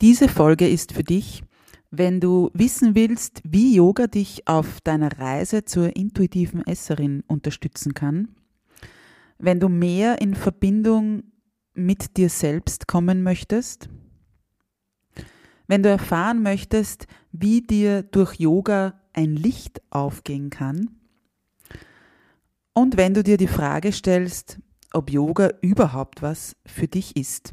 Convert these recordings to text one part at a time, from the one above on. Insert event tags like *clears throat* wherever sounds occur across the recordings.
Diese Folge ist für dich, wenn du wissen willst, wie Yoga dich auf deiner Reise zur intuitiven Esserin unterstützen kann, wenn du mehr in Verbindung mit dir selbst kommen möchtest, wenn du erfahren möchtest, wie dir durch Yoga ein Licht aufgehen kann. Und wenn du dir die Frage stellst, ob Yoga überhaupt was für dich ist.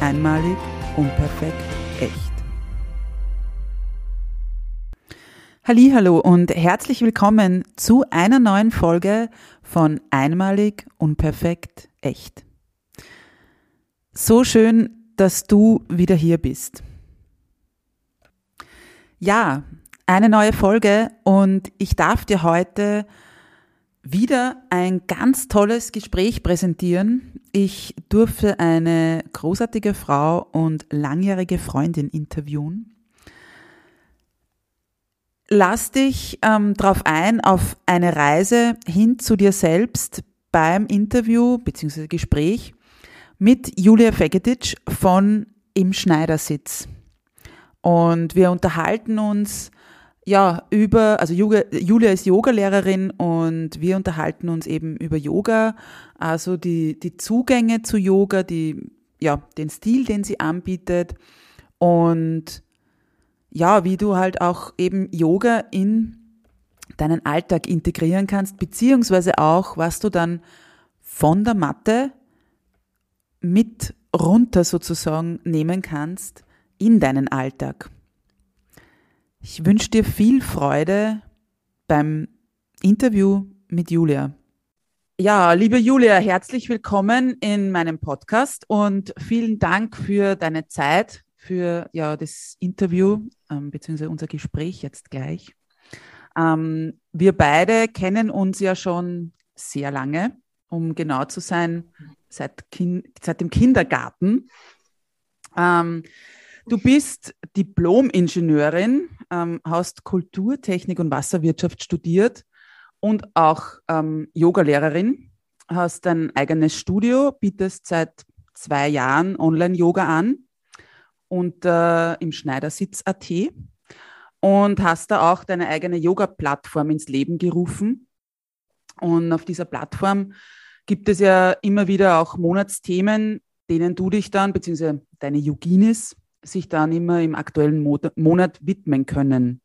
Einmalig, unperfekt, echt. Hallo und herzlich willkommen zu einer neuen Folge von Einmalig, unperfekt, echt. So schön, dass du wieder hier bist. Ja, eine neue Folge und ich darf dir heute wieder ein ganz tolles Gespräch präsentieren. Ich durfte eine großartige Frau und langjährige Freundin interviewen. Lass dich ähm, darauf ein, auf eine Reise hin zu dir selbst beim Interview bzw. Gespräch mit Julia Fegetic von Im Schneidersitz. Und wir unterhalten uns ja, über, also Julia ist Yogalehrerin und wir unterhalten uns eben über Yoga, also die, die Zugänge zu Yoga, die, ja, den Stil, den sie anbietet und ja, wie du halt auch eben Yoga in deinen Alltag integrieren kannst, beziehungsweise auch, was du dann von der Matte mit runter sozusagen nehmen kannst in deinen Alltag. Ich wünsche dir viel Freude beim Interview mit Julia. Ja, liebe Julia, herzlich willkommen in meinem Podcast und vielen Dank für deine Zeit, für ja, das Interview ähm, bzw. unser Gespräch jetzt gleich. Ähm, wir beide kennen uns ja schon sehr lange, um genau zu sein, seit, kind, seit dem Kindergarten. Ähm, Du bist Diplom-Ingenieurin, ähm, hast Kulturtechnik und Wasserwirtschaft studiert und auch ähm, Yogalehrerin, hast ein eigenes Studio, bietest seit zwei Jahren Online-Yoga an und äh, im Schneidersitz.at und hast da auch deine eigene Yoga-Plattform ins Leben gerufen. Und auf dieser Plattform gibt es ja immer wieder auch Monatsthemen, denen du dich dann, beziehungsweise deine Yoginis, sich dann immer im aktuellen Monat widmen können.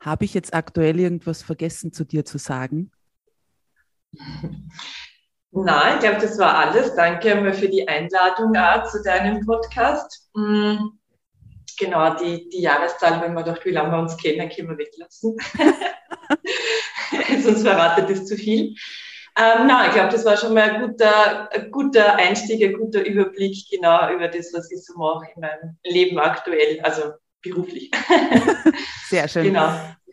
Habe ich jetzt aktuell irgendwas vergessen zu dir zu sagen? Nein, ich glaube, das war alles. Danke für die Einladung auch zu deinem Podcast. Mm, genau, die, die Jahreszahl, wenn man doch, wie lange wir uns kennen, können wir weglassen. *laughs* Sonst verratet es zu viel. Ähm, nein, ich glaube, das war schon mal ein guter, ein guter Einstieg, ein guter Überblick genau über das, was ich so mache in meinem Leben aktuell, also beruflich. *laughs* Sehr schön. Genau.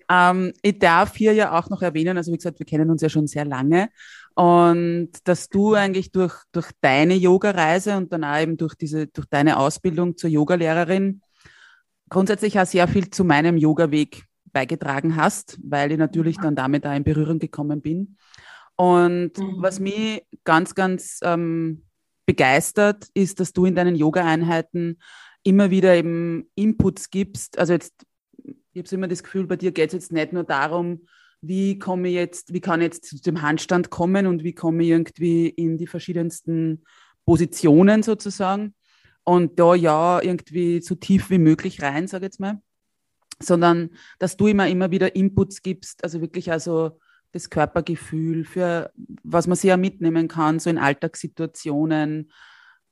Ähm, ich darf hier ja auch noch erwähnen, also wie gesagt, wir kennen uns ja schon sehr lange und dass du eigentlich durch, durch deine Yoga-Reise und dann auch eben durch diese, durch deine Ausbildung zur Yogalehrerin grundsätzlich auch sehr viel zu meinem Yoga-Weg beigetragen hast, weil ich natürlich dann damit auch in Berührung gekommen bin. Und mhm. was mich ganz, ganz ähm, begeistert, ist, dass du in deinen Yoga-Einheiten immer wieder eben Inputs gibst. Also jetzt, ich habe immer das Gefühl, bei dir geht es jetzt nicht nur darum, wie komme ich jetzt, wie kann ich jetzt zu dem Handstand kommen und wie komme ich irgendwie in die verschiedensten Positionen sozusagen, und da ja irgendwie so tief wie möglich rein, sage ich jetzt mal, sondern dass du immer, immer wieder Inputs gibst, also wirklich also das Körpergefühl, für was man sich ja mitnehmen kann, so in Alltagssituationen,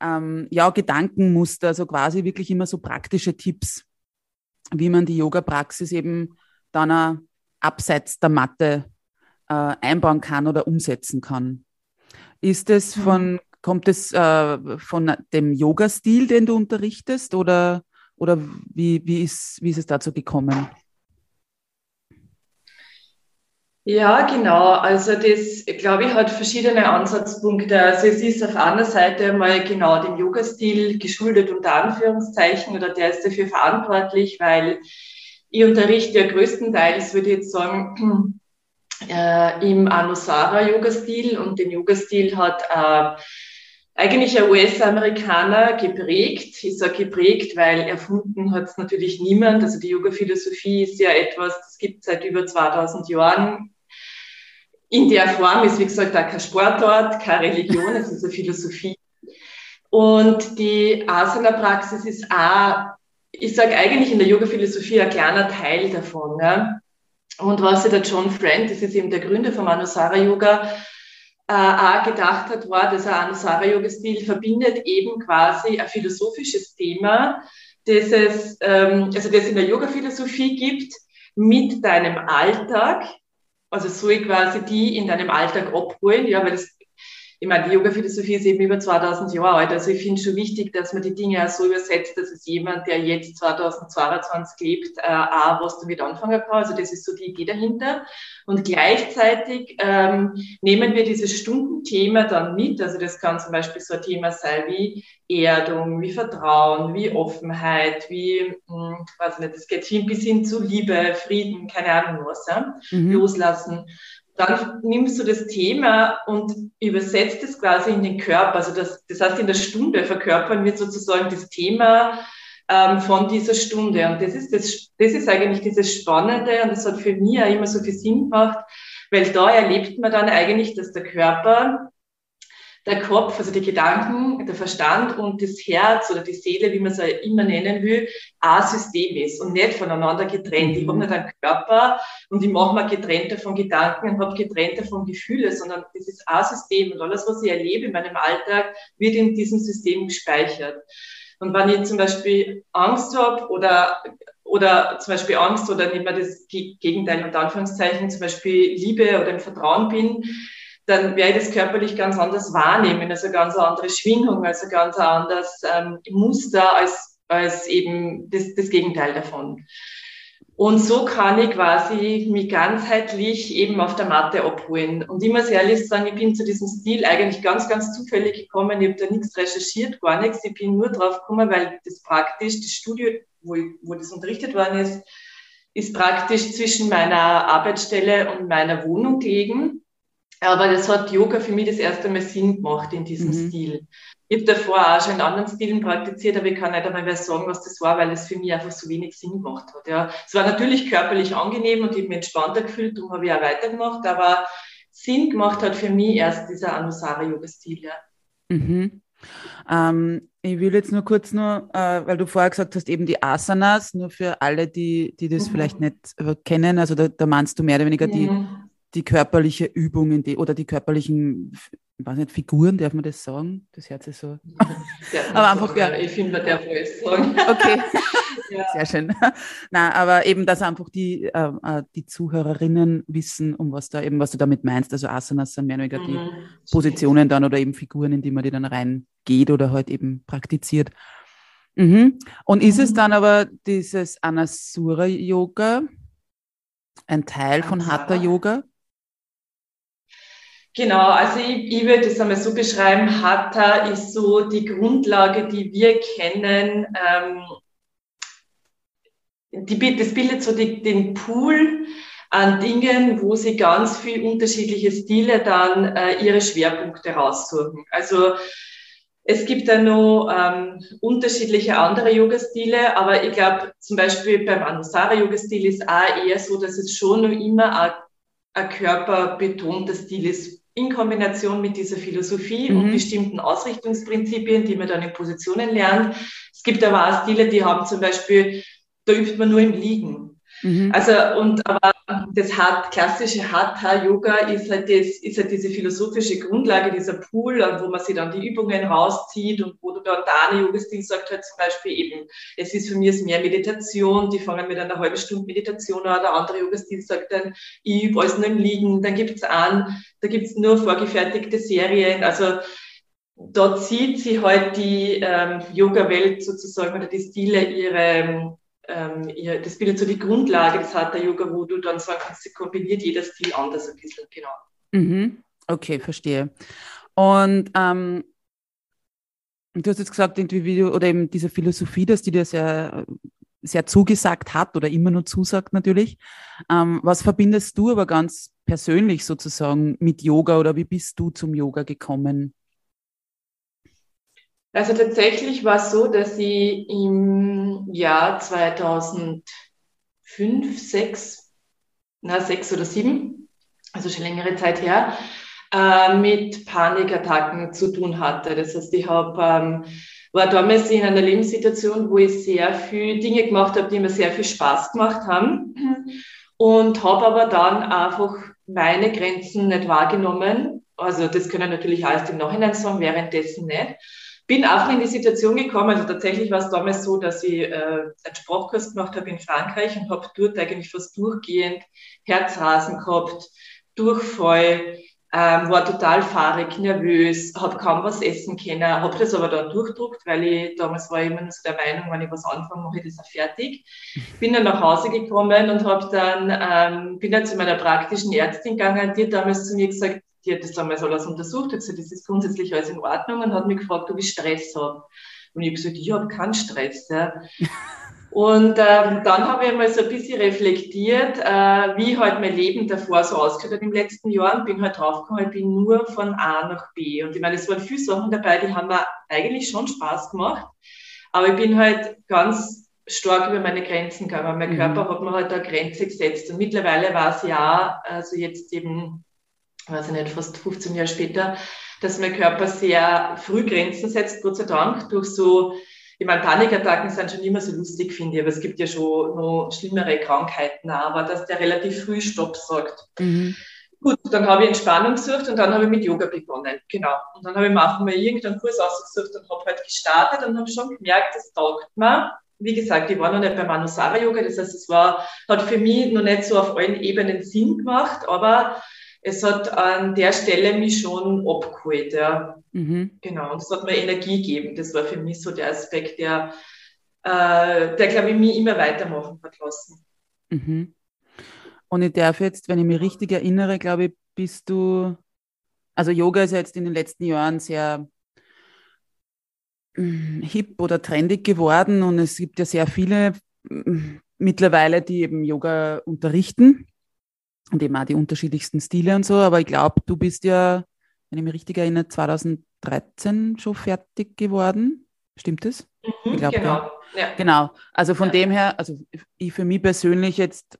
ähm, ja, Gedankenmuster, also quasi wirklich immer so praktische Tipps, wie man die Yoga-Praxis eben dann auch abseits der Matte äh, einbauen kann oder umsetzen kann. Ist es mhm. von, kommt es äh, von dem Yoga-Stil, den du unterrichtest, oder, oder wie, wie, ist, wie ist es dazu gekommen? Ja, genau. Also das, glaube ich, hat verschiedene Ansatzpunkte. Also es ist auf einer Seite mal genau dem Yoga-Stil geschuldet unter Anführungszeichen oder der ist dafür verantwortlich, weil ich unterrichte ja größtenteils, würde ich jetzt sagen, *clears throat* äh, im Anusara-Yoga-Stil und den Yoga-Stil hat äh, eigentlich ein US-Amerikaner geprägt. Ich sage geprägt, weil erfunden hat es natürlich niemand. Also die Yoga-Philosophie ist ja etwas, das gibt es seit über 2000 Jahren in der Form ist, wie gesagt, auch kein Sportort, keine Religion, es ist eine Philosophie. Und die Asana-Praxis ist auch, ich sage eigentlich in der Yoga-Philosophie ein kleiner Teil davon. Ne? Und was sich der John Friend, das ist eben der Gründer vom Anusara Yoga, äh, gedacht hat, war, dass er Anusara Yoga Stil verbindet eben quasi ein philosophisches Thema, das es, ähm, also das in der Yoga Philosophie gibt, mit deinem Alltag, also so quasi die in deinem Alltag abholen, ja, weil das, ich meine, die Yoga-Philosophie ist eben über 2000 Jahre alt, also ich finde schon wichtig, dass man die Dinge auch so übersetzt, dass es jemand, der jetzt 2022 lebt, äh, auch was damit anfangen kann, also das ist so die Idee dahinter. Und gleichzeitig ähm, nehmen wir dieses Stundenthema dann mit, also das kann zum Beispiel so ein Thema sein wie Erdung, wie Vertrauen, wie Offenheit, wie, mh, hm, weiß nicht, das geht hin bis hin zu Liebe, Frieden, keine Ahnung was, ja? Mhm. loslassen. Dann nimmst du das Thema und übersetzt es quasi in den Körper. Also das, das heißt, in der Stunde verkörpern wir sozusagen das Thema ähm, von dieser Stunde. Und das ist, das, das ist eigentlich dieses Spannende und das hat für mich auch immer so viel Sinn gemacht, weil da erlebt man dann eigentlich, dass der Körper der Kopf, also die Gedanken, der Verstand und das Herz oder die Seele, wie man es immer nennen will, ein System ist und nicht voneinander getrennt. Ich habe mhm. nicht einen Körper und ich mache mal getrennte von Gedanken und habe getrennte von Gefühle, sondern das ist ein System und alles, was ich erlebe in meinem Alltag, wird in diesem System gespeichert. Und wenn ich zum Beispiel Angst habe oder oder zum Beispiel Angst oder nehmen wir das Gegenteil unter Anführungszeichen, zum Beispiel Liebe oder im Vertrauen bin, dann werde ich das körperlich ganz anders wahrnehmen, also ganz andere Schwingung, also ganz anderes ähm, Muster als, als eben das, das Gegenteil davon. Und so kann ich quasi mich ganzheitlich eben auf der Matte abholen. Und ich muss ehrlich sagen, ich bin zu diesem Stil eigentlich ganz, ganz zufällig gekommen. Ich habe da nichts recherchiert, gar nichts. Ich bin nur drauf gekommen, weil das praktisch, das Studio, wo, ich, wo das unterrichtet worden ist, ist praktisch zwischen meiner Arbeitsstelle und meiner Wohnung gelegen. Aber das hat Yoga für mich das erste Mal Sinn gemacht in diesem mhm. Stil. Ich habe davor auch schon in anderen Stilen praktiziert, aber ich kann nicht einmal mehr sagen, was das war, weil es für mich einfach so wenig Sinn gemacht hat. Ja. Es war natürlich körperlich angenehm und ich habe mich entspannter gefühlt, darum habe ich auch weitergemacht, aber Sinn gemacht hat für mich erst dieser Anusara-Yoga-Stil. Ja. Mhm. Ähm, ich will jetzt nur kurz nur, äh, weil du vorher gesagt hast, eben die Asanas, nur für alle, die, die das mhm. vielleicht nicht äh, kennen, also da, da meinst du mehr oder weniger die die körperliche Übung in die, oder die körperlichen, ich weiß nicht, Figuren, darf man das sagen? Das Herz ist so. *laughs* *laughs* aber einfach, ja. Ich finde, man darf alles sagen. Okay. *laughs* ja. Sehr schön. Na, aber eben, dass einfach die, äh, äh, die Zuhörerinnen wissen, um was da eben, was du damit meinst. Also Asanas sind mehr oder weniger die mhm. Positionen dann oder eben Figuren, in die man die dann reingeht oder halt eben praktiziert. Mhm. Und ist es mhm. dann aber dieses Anasura-Yoga, ein Teil von Hatha Yoga? Genau, also ich, ich würde es einmal so beschreiben, Hatha ist so die Grundlage, die wir kennen. Ähm, die, das bildet so die, den Pool an Dingen, wo sie ganz viel unterschiedliche Stile dann äh, ihre Schwerpunkte raussuchen. Also es gibt da noch ähm, unterschiedliche andere Yoga-Stile, aber ich glaube zum Beispiel beim Anusara-Yoga-Stil ist auch eher so, dass es schon immer ein körperbetonter Stil ist in Kombination mit dieser Philosophie mhm. und bestimmten Ausrichtungsprinzipien, die man dann in Positionen lernt. Es gibt aber auch Stile, die haben zum Beispiel, da übt man nur im Liegen. Mhm. Also, und aber das Hat, klassische Hatha-Yoga ist halt, das, ist halt diese philosophische Grundlage, dieser Pool, wo man sich dann die Übungen rauszieht und wo du dann da eine Yoga-Stil sagt halt zum Beispiel eben, es ist für mich mehr Meditation, die fangen mit einer halben Stunde Meditation an, der andere Yoga-Stil sagt dann, ich übe alles nur im Liegen, dann gibt's an, da gibt's nur vorgefertigte Serien, also dort sieht sie halt die ähm, Yoga-Welt sozusagen oder die Stile ihre ähm, das bildet so die Grundlage des Hatha Yoga, wo du dann sagen kannst, sie kombiniert jeder Stil anders ein bisschen, genau. Mhm. Okay, verstehe. Und ähm, du hast jetzt gesagt, irgendwie, oder eben diese Philosophie, dass die dir sehr, sehr zugesagt hat oder immer nur zusagt natürlich. Ähm, was verbindest du aber ganz persönlich sozusagen mit Yoga oder wie bist du zum Yoga gekommen? Also tatsächlich war es so, dass ich im Jahr 2005, 6, na, 6 oder 7, also schon längere Zeit her, äh, mit Panikattacken zu tun hatte. Das heißt, ich hab, ähm, war damals in einer Lebenssituation, wo ich sehr viel Dinge gemacht habe, die mir sehr viel Spaß gemacht haben und habe aber dann einfach meine Grenzen nicht wahrgenommen. Also das können natürlich alles im Nachhinein sagen, währenddessen nicht bin einfach in die Situation gekommen, also tatsächlich war es damals so, dass ich äh, einen Sprachkurs gemacht habe in Frankreich und habe dort eigentlich fast durchgehend Herzrasen gehabt, Durchfall, ähm, war total fahrig, nervös, habe kaum was essen können, habe das aber dann durchdruckt, weil ich damals war immer nur so der Meinung, wenn ich was anfange, mache ich das auch fertig. Bin dann nach Hause gekommen und habe dann ähm, bin dann zu meiner praktischen Ärztin gegangen, die hat damals zu mir gesagt, die hat das damals alles untersucht, hat gesagt, das ist grundsätzlich alles in Ordnung und hat mich gefragt, ob ich Stress habe. Und ich habe gesagt, ich habe keinen Stress. Ja. Und ähm, dann habe ich mal so ein bisschen reflektiert, äh, wie halt mein Leben davor so ausgeschaut hat im letzten Jahr und bin halt draufgekommen, ich bin nur von A nach B. Und ich meine, es waren viele Sachen dabei, die haben mir eigentlich schon Spaß gemacht, aber ich bin halt ganz stark über meine Grenzen gegangen. Mein mhm. Körper hat mir halt eine Grenze gesetzt. Und mittlerweile war es ja, also jetzt eben weiß ich nicht, fast 15 Jahre später, dass mein Körper sehr früh Grenzen setzt, Gott sei Dank, durch so, ich meine, Panikattacken sind schon immer so lustig, finde ich, aber es gibt ja schon noch schlimmere Krankheiten, aber dass der relativ früh Stopp sagt. Mhm. Gut, dann habe ich Entspannung gesucht und dann habe ich mit Yoga begonnen. Genau. Und dann habe ich mir einfach mal irgendeinen Kurs ausgesucht und habe halt gestartet und habe schon gemerkt, das taugt mir. Wie gesagt, ich war noch nicht beim Manusara Yoga, das heißt, es war, hat für mich noch nicht so auf allen Ebenen Sinn gemacht, aber es hat an der Stelle mich schon abgeholt, ja. Mhm. Genau, und es hat mir Energie gegeben. Das war für mich so der Aspekt, der, äh, der glaube ich, mich immer weitermachen hat lassen. Mhm. Und ich darf jetzt, wenn ich mich richtig erinnere, glaube ich, bist du, also Yoga ist ja jetzt in den letzten Jahren sehr mm, hip oder trendig geworden und es gibt ja sehr viele mm, mittlerweile, die eben Yoga unterrichten und eben auch die unterschiedlichsten Stile und so. Aber ich glaube, du bist ja, wenn ich mich richtig erinnere, 2013 schon fertig geworden. Stimmt das? Mhm, glaub, genau. Ja. ja. Genau. Also von ja. dem her, also ich für mich persönlich jetzt,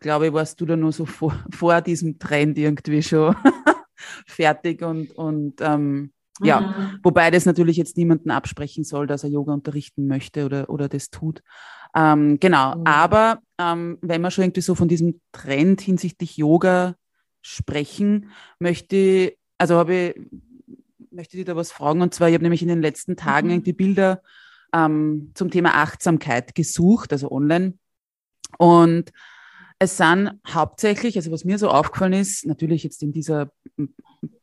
glaube ich, warst du da nur so vor, *laughs* vor diesem Trend irgendwie schon *laughs* fertig und, und ähm, ja, mhm. wobei das natürlich jetzt niemanden absprechen soll, dass er Yoga unterrichten möchte oder, oder das tut. Ähm, genau, mhm. aber ähm, wenn wir schon irgendwie so von diesem Trend hinsichtlich Yoga sprechen, möchte, also habe ich, möchte ich da was fragen. Und zwar, ich habe nämlich in den letzten Tagen mhm. irgendwie Bilder ähm, zum Thema Achtsamkeit gesucht, also online. Und es sind hauptsächlich, also was mir so aufgefallen ist, natürlich jetzt in dieser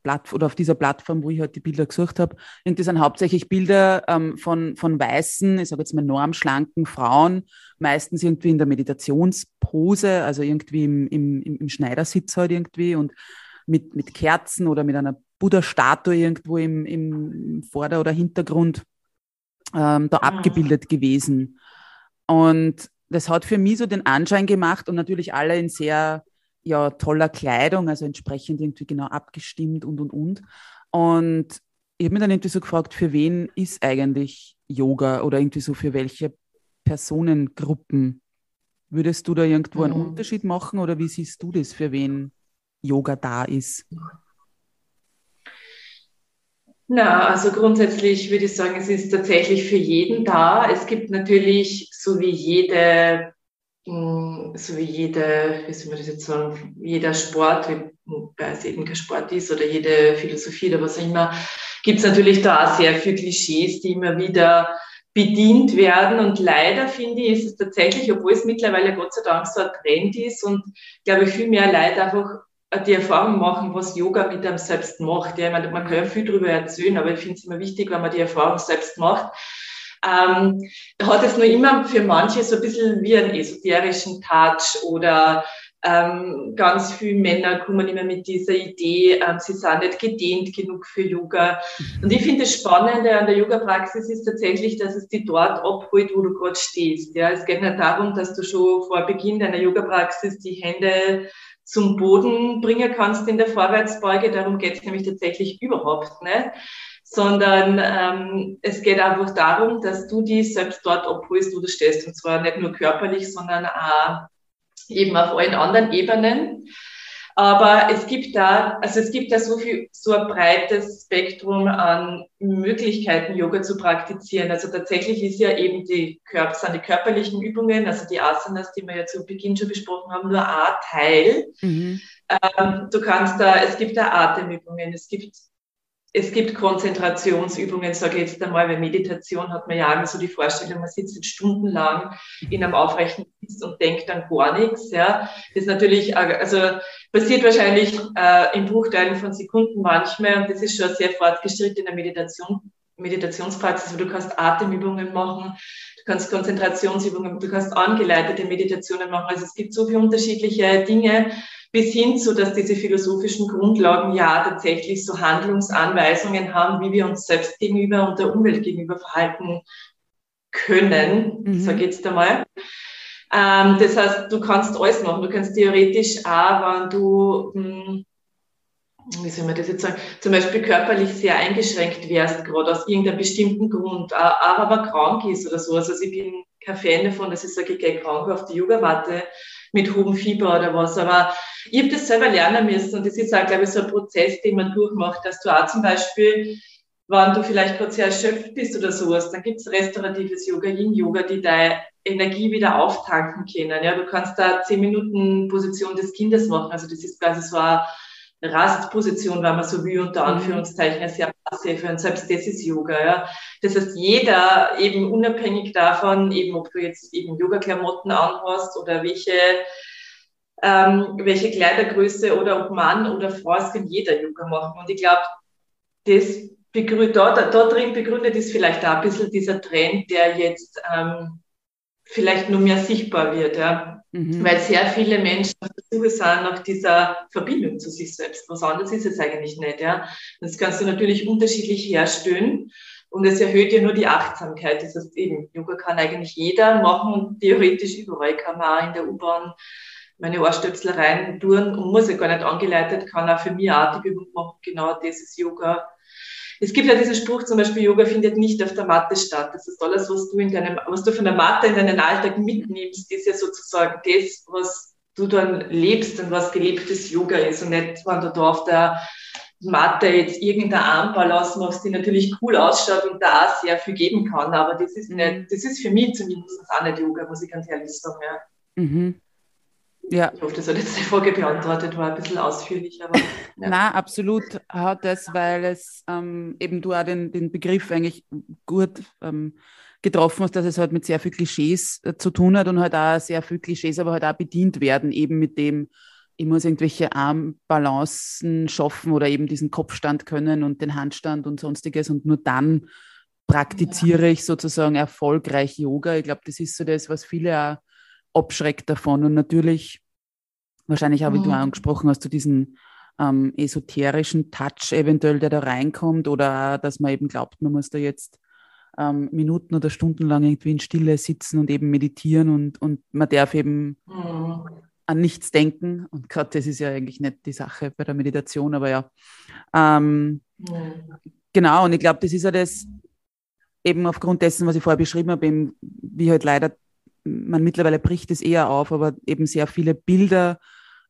Plattform oder auf dieser Plattform, wo ich halt die Bilder gesucht habe, irgendwie sind hauptsächlich Bilder ähm, von, von weißen, ich sage jetzt mal normschlanken Frauen, meistens irgendwie in der Meditationspose, also irgendwie im, im, im Schneidersitz halt irgendwie. Und mit, mit Kerzen oder mit einer Buddha-Statue irgendwo im, im Vorder- oder Hintergrund ähm, da ah. abgebildet gewesen. Und das hat für mich so den Anschein gemacht und natürlich alle in sehr ja, toller Kleidung, also entsprechend irgendwie genau abgestimmt und und und. Und ich habe mir dann irgendwie so gefragt, für wen ist eigentlich Yoga oder irgendwie so für welche Personengruppen? Würdest du da irgendwo einen mhm. Unterschied machen oder wie siehst du das, für wen Yoga da ist? Na, also grundsätzlich würde ich sagen, es ist tatsächlich für jeden da. Es gibt natürlich, so wie jede, hm, so wie jede, wie soll man das jetzt sagen, jeder Sport, wobei es eben kein Sport ist oder jede Philosophie oder was auch immer, gibt es natürlich da auch sehr viele Klischees, die immer wieder bedient werden. Und leider finde ich, ist es tatsächlich, obwohl es mittlerweile Gott sei Dank so ein Trend ist und glaube ich viel mehr Leute einfach die Erfahrung machen, was Yoga mit einem selbst macht. Ja, ich meine, man kann ja viel darüber erzählen, aber ich finde es immer wichtig, wenn man die Erfahrung selbst macht. Ähm, hat es nur immer für manche so ein bisschen wie einen esoterischen Touch oder ähm, ganz viele Männer kommen immer mit dieser Idee, ähm, sie sind nicht gedehnt genug für Yoga. Und ich finde das Spannende an der Yoga-Praxis ist tatsächlich, dass es dich dort abholt, wo du gerade stehst. Ja, es geht nicht darum, dass du schon vor Beginn deiner Yoga-Praxis die Hände zum Boden bringen kannst in der Vorwärtsbeuge. Darum geht es nämlich tatsächlich überhaupt nicht. Sondern ähm, es geht einfach darum, dass du dich selbst dort abholst, wo du stehst. Und zwar nicht nur körperlich, sondern auch eben auf allen anderen Ebenen. Aber es gibt da, also es gibt da so viel, so ein breites Spektrum an Möglichkeiten, Yoga zu praktizieren. Also tatsächlich ist ja eben die, sind die körperlichen Übungen, also die Asanas, die wir ja zu Beginn schon besprochen haben, nur ein Teil. Mhm. Ähm, du kannst da, es gibt da Atemübungen, es gibt es gibt Konzentrationsübungen, sage ich jetzt einmal, weil Meditation hat man ja immer so die Vorstellung, man sitzt stundenlang in einem aufrechten Sitz und denkt dann gar nichts. Ja. Das ist natürlich, also passiert wahrscheinlich äh, in Bruchteilen von Sekunden manchmal und das ist schon sehr fortgeschrittene Meditation, Meditationspraxis, wo du kannst Atemübungen machen, du kannst Konzentrationsübungen, du kannst angeleitete Meditationen machen. Also es gibt so viele unterschiedliche Dinge, bis hin zu, dass diese philosophischen Grundlagen ja tatsächlich so Handlungsanweisungen haben, wie wir uns selbst gegenüber und der Umwelt gegenüber verhalten können, mhm. sage ich jetzt einmal. Ähm, das heißt, du kannst alles machen. Du kannst theoretisch auch, wenn du, hm, wie soll man das jetzt sagen, zum Beispiel körperlich sehr eingeschränkt wärst, gerade aus irgendeinem bestimmten Grund, auch, aber krank ist oder so. Also ich bin kein Fan davon, dass ich sage, ich gehe krank auf die Yogamatte mit hohem Fieber oder was. Aber ich habe das selber lernen müssen und das ist auch, glaube ich, so ein Prozess, den man durchmacht, dass du auch zum Beispiel, wenn du vielleicht gerade sehr erschöpft bist oder sowas, dann gibt es restauratives Yoga, Yin-Yoga, die deine Energie wieder auftanken können. Ja, du kannst da zehn Minuten Position des Kindes machen. Also das ist quasi so eine Rastposition, wenn man so wie unter mhm. Anführungszeichen sehr passiv und selbst das ist Yoga. Ja. Das heißt, jeder eben unabhängig davon, eben ob du jetzt eben Yoga-Klamotten anhast oder welche ähm, welche Kleidergröße oder ob Mann oder Frau, es kann jeder Yoga machen. Und ich glaube, das begründet, dort, dort drin begründet ist vielleicht auch ein bisschen dieser Trend, der jetzt ähm, vielleicht nur mehr sichtbar wird, ja. Mhm. Weil sehr viele Menschen auf der Suche sind nach dieser Verbindung zu sich selbst. Was anderes ist es eigentlich nicht, ja. Das kannst du natürlich unterschiedlich herstellen. Und es erhöht ja nur die Achtsamkeit. Das heißt eben, Yoga kann eigentlich jeder machen und theoretisch überall kann man auch in der U-Bahn meine Ohrstöpsel rein tun und muss ja gar nicht angeleitet, kann auch für mich auch die Übung machen. Genau das ist Yoga. Es gibt ja diesen Spruch zum Beispiel, Yoga findet nicht auf der Matte statt. Das ist alles, was du in deinem, was du von der Matte in deinen Alltag mitnimmst, ist ja sozusagen das, was du dann lebst und was gelebtes Yoga ist und nicht, wenn du da auf der Matte jetzt irgendeine Armbalance machst, die natürlich cool ausschaut und da auch sehr viel geben kann. Aber das ist nicht, das ist für mich zumindest auch nicht Yoga, muss ich ganz ehrlich sagen. Ja. Mhm. Ja. Ich hoffe, das hat jetzt die Frage beantwortet, war ein bisschen ausführlich. Aber, *laughs* ja. Na, absolut hat es, weil es ähm, eben du auch den, den Begriff eigentlich gut ähm, getroffen hast, dass es halt mit sehr viel Klischees äh, zu tun hat und halt auch sehr viel Klischees, aber halt auch bedient werden, eben mit dem, ich muss irgendwelche Armbalancen schaffen oder eben diesen Kopfstand können und den Handstand und sonstiges und nur dann praktiziere ja. ich sozusagen erfolgreich Yoga. Ich glaube, das ist so das, was viele auch abschreckt davon. Und natürlich, wahrscheinlich wie mhm. du angesprochen hast, zu diesen ähm, esoterischen Touch eventuell, der da reinkommt, oder dass man eben glaubt, man muss da jetzt ähm, Minuten oder Stunden lang irgendwie in Stille sitzen und eben meditieren und, und man darf eben mhm. an nichts denken. Und gerade das ist ja eigentlich nicht die Sache bei der Meditation, aber ja. Ähm, mhm. Genau, und ich glaube, das ist ja das, eben aufgrund dessen, was ich vorher beschrieben habe, eben, wie halt leider man mittlerweile bricht es eher auf, aber eben sehr viele Bilder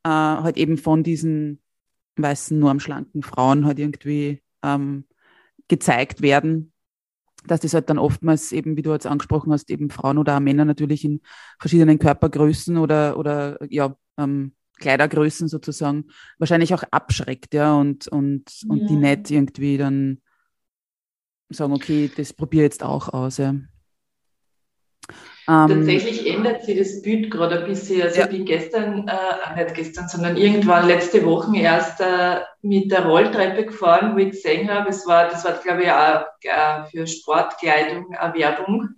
äh, halt eben von diesen weißen, normschlanken Frauen halt irgendwie ähm, gezeigt werden, dass das halt dann oftmals eben, wie du jetzt angesprochen hast, eben Frauen oder auch Männer natürlich in verschiedenen Körpergrößen oder, oder ja, ähm, Kleidergrößen sozusagen wahrscheinlich auch abschreckt, ja, und, und, und ja. die nicht irgendwie dann sagen, okay, das probiere jetzt auch aus, ja. Ähm, Tatsächlich ändert sich das Bild gerade ein bisschen. Also ja. ich bin gestern, äh, nicht gestern, sondern irgendwann letzte Woche erst äh, mit der Rolltreppe gefahren, wo ich gesehen habe, es war, das war glaube ich auch äh, für Sportkleidung eine Werbung,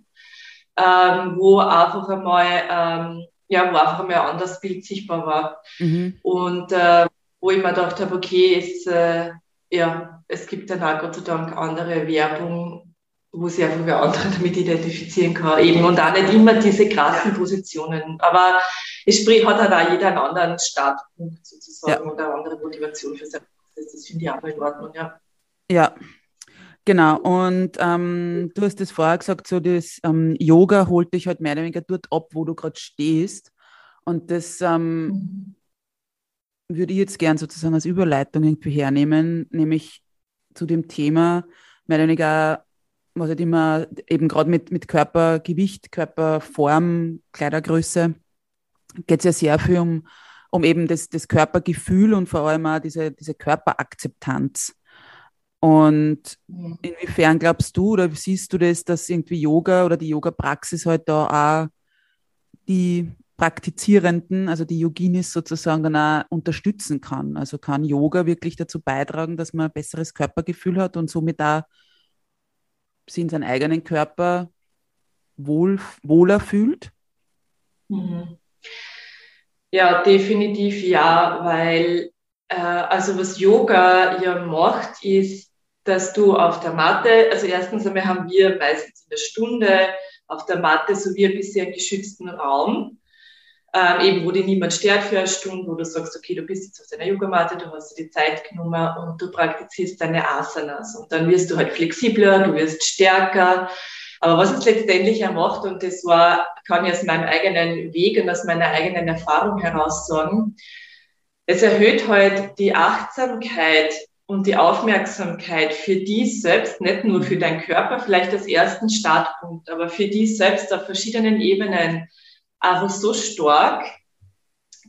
ähm, wo einfach einmal, ähm, ja, wo einfach einmal ein anderes Bild sichtbar war. Mhm. Und äh, wo ich mir gedacht habe, okay, es, äh, ja, es gibt dann auch Gott sei Dank andere Werbung, wo sich einfach wer andere damit identifizieren kann eben und auch nicht immer diese krassen Positionen. Aber es spricht, hat halt auch jeder einen anderen Startpunkt sozusagen ja. oder eine andere Motivation für sein Prozess. Das finde ich auch in Ordnung, ja. Ja, Genau, und ähm, du hast das vorher gesagt, so das ähm, Yoga holt dich halt mehr oder weniger dort ab, wo du gerade stehst. Und das ähm, mhm. würde ich jetzt gern sozusagen als Überleitung irgendwie hernehmen, nämlich zu dem Thema mehr oder weniger was halt immer eben gerade mit, mit Körpergewicht, Körperform, Kleidergröße, geht es ja sehr viel um, um eben das, das Körpergefühl und vor allem auch diese, diese Körperakzeptanz. Und inwiefern glaubst du oder siehst du das, dass irgendwie Yoga oder die Yoga-Praxis halt da auch die Praktizierenden, also die Yoginis sozusagen dann auch unterstützen kann? Also kann Yoga wirklich dazu beitragen, dass man ein besseres Körpergefühl hat und somit auch sie in seinem eigenen Körper wohl, wohler fühlt? Mhm. Ja, definitiv ja, weil äh, also was Yoga ja macht, ist, dass du auf der Matte, also erstens einmal haben wir meistens in der Stunde auf der Matte so wie ein bisschen geschützten Raum ähm, eben wo dich niemand stört für eine Stunde, wo du sagst, okay, du bist jetzt auf deiner Yogamatte, du hast dir die Zeit genommen und du praktizierst deine Asanas. Und dann wirst du halt flexibler, du wirst stärker. Aber was es letztendlich er macht, und das war, kann ich aus meinem eigenen Weg und aus meiner eigenen Erfahrung heraus sagen, es erhöht halt die Achtsamkeit und die Aufmerksamkeit für dich selbst, nicht nur für deinen Körper, vielleicht als ersten Startpunkt, aber für dich selbst auf verschiedenen Ebenen einfach so stark,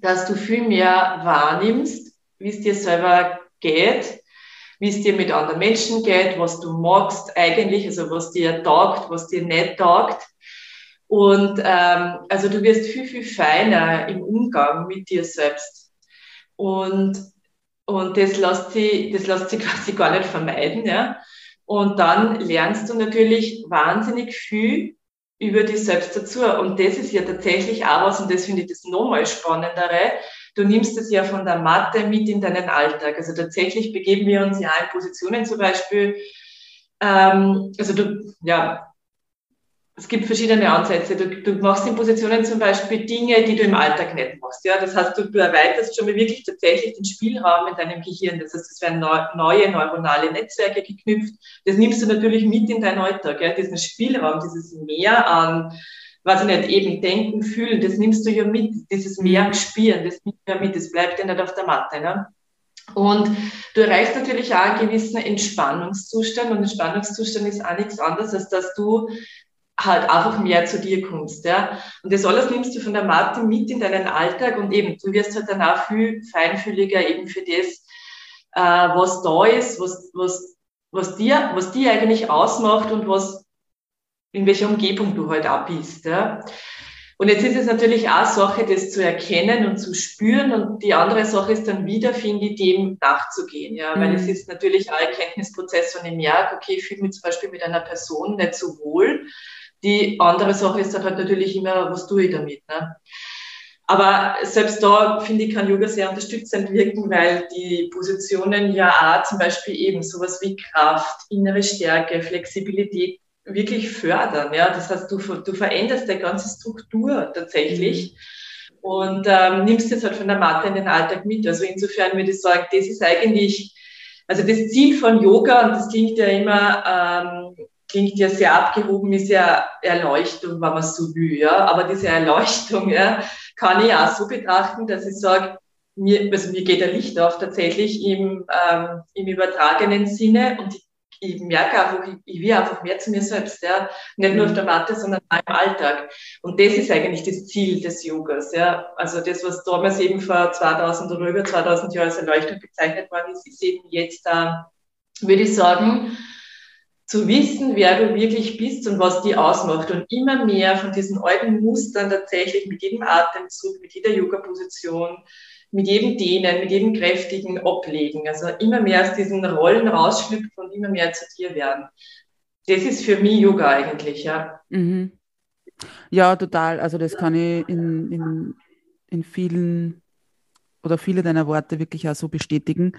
dass du viel mehr wahrnimmst, wie es dir selber geht, wie es dir mit anderen Menschen geht, was du magst eigentlich, also was dir taugt, was dir nicht taugt. Und ähm, also du wirst viel, viel feiner im Umgang mit dir selbst. Und, und das lässt sich, das lässt sich *laughs* quasi gar nicht vermeiden. Ja? Und dann lernst du natürlich wahnsinnig viel über dich selbst dazu. Und das ist ja tatsächlich auch was, und das finde ich das nochmal spannendere. Du nimmst es ja von der Mathe mit in deinen Alltag. Also tatsächlich begeben wir uns ja in Positionen zum Beispiel, ähm, also du, ja, es gibt verschiedene Ansätze. Du, du, machst in Positionen zum Beispiel Dinge, die du im Alltag nicht machst. Ja, das heißt, du, du erweiterst schon mal wirklich tatsächlich den Spielraum in deinem Gehirn. Das heißt, es werden neu, neue neuronale Netzwerke geknüpft. Das nimmst du natürlich mit in deinen Alltag. Ja, diesen Spielraum, dieses Mehr an, was ich nicht, eben denken, fühlen, das nimmst du ja mit. Dieses Mehr an Spüren, das nimmst du ja mit. Das bleibt ja nicht auf der Matte. Ne? Und du erreichst natürlich auch einen gewissen Entspannungszustand. Und Entspannungszustand ist auch nichts anderes, als dass du halt einfach mehr zu dir kommst. Ja? Und das alles nimmst du von der Matte mit in deinen Alltag und eben, du wirst halt dann auch viel feinfühliger eben für das, äh, was da ist, was, was, was dir, was dir eigentlich ausmacht und was, in welcher Umgebung du halt auch bist. Ja? Und jetzt ist es natürlich auch Sache, das zu erkennen und zu spüren. Und die andere Sache ist dann wieder, finde ich, dem nachzugehen. Ja, mhm. weil es mhm. ist natürlich ein Erkenntnisprozess von dem Jahr, okay, ich fühle mich zum Beispiel mit einer Person nicht so wohl. Die andere Sache ist dann halt natürlich immer, was tue ich damit. Ne? Aber selbst da, finde ich, kann Yoga sehr unterstützend wirken, weil die Positionen ja auch zum Beispiel eben sowas wie Kraft, innere Stärke, Flexibilität wirklich fördern. Ja? Das heißt, du, du veränderst die ganze Struktur tatsächlich. Mhm. Und ähm, nimmst jetzt halt von der Mathe in den Alltag mit. Also insofern würde ich sagen, das ist eigentlich, also das Ziel von Yoga, und das klingt ja immer ähm, klingt ja sehr abgehoben, ist ja Erleuchtung, wenn man so will, ja. Aber diese Erleuchtung, ja, kann ich auch so betrachten, dass ich sage, mir, also mir geht ein Licht auf tatsächlich im, ähm, im übertragenen Sinne und ich ich merke einfach, ich, ich will einfach mehr zu mir selbst, ja. Nicht nur auf der Matte, sondern auch im Alltag. Und das ist eigentlich das Ziel des Yogas, ja. Also das, was damals eben vor 2000 oder über 2000 Jahren als Erleuchtung bezeichnet worden ist, ist eben jetzt da, würde ich sagen, zu wissen, wer du wirklich bist und was die ausmacht und immer mehr von diesen alten Mustern tatsächlich mit jedem Atemzug, mit jeder Yoga-Position, mit jedem Dehnen, mit jedem kräftigen Ablegen. Also immer mehr aus diesen Rollen rausschlüpfen und immer mehr zu dir werden. Das ist für mich Yoga eigentlich, ja. Mhm. Ja, total. Also das kann ich in, in, in vielen oder viele deiner Worte wirklich auch so bestätigen.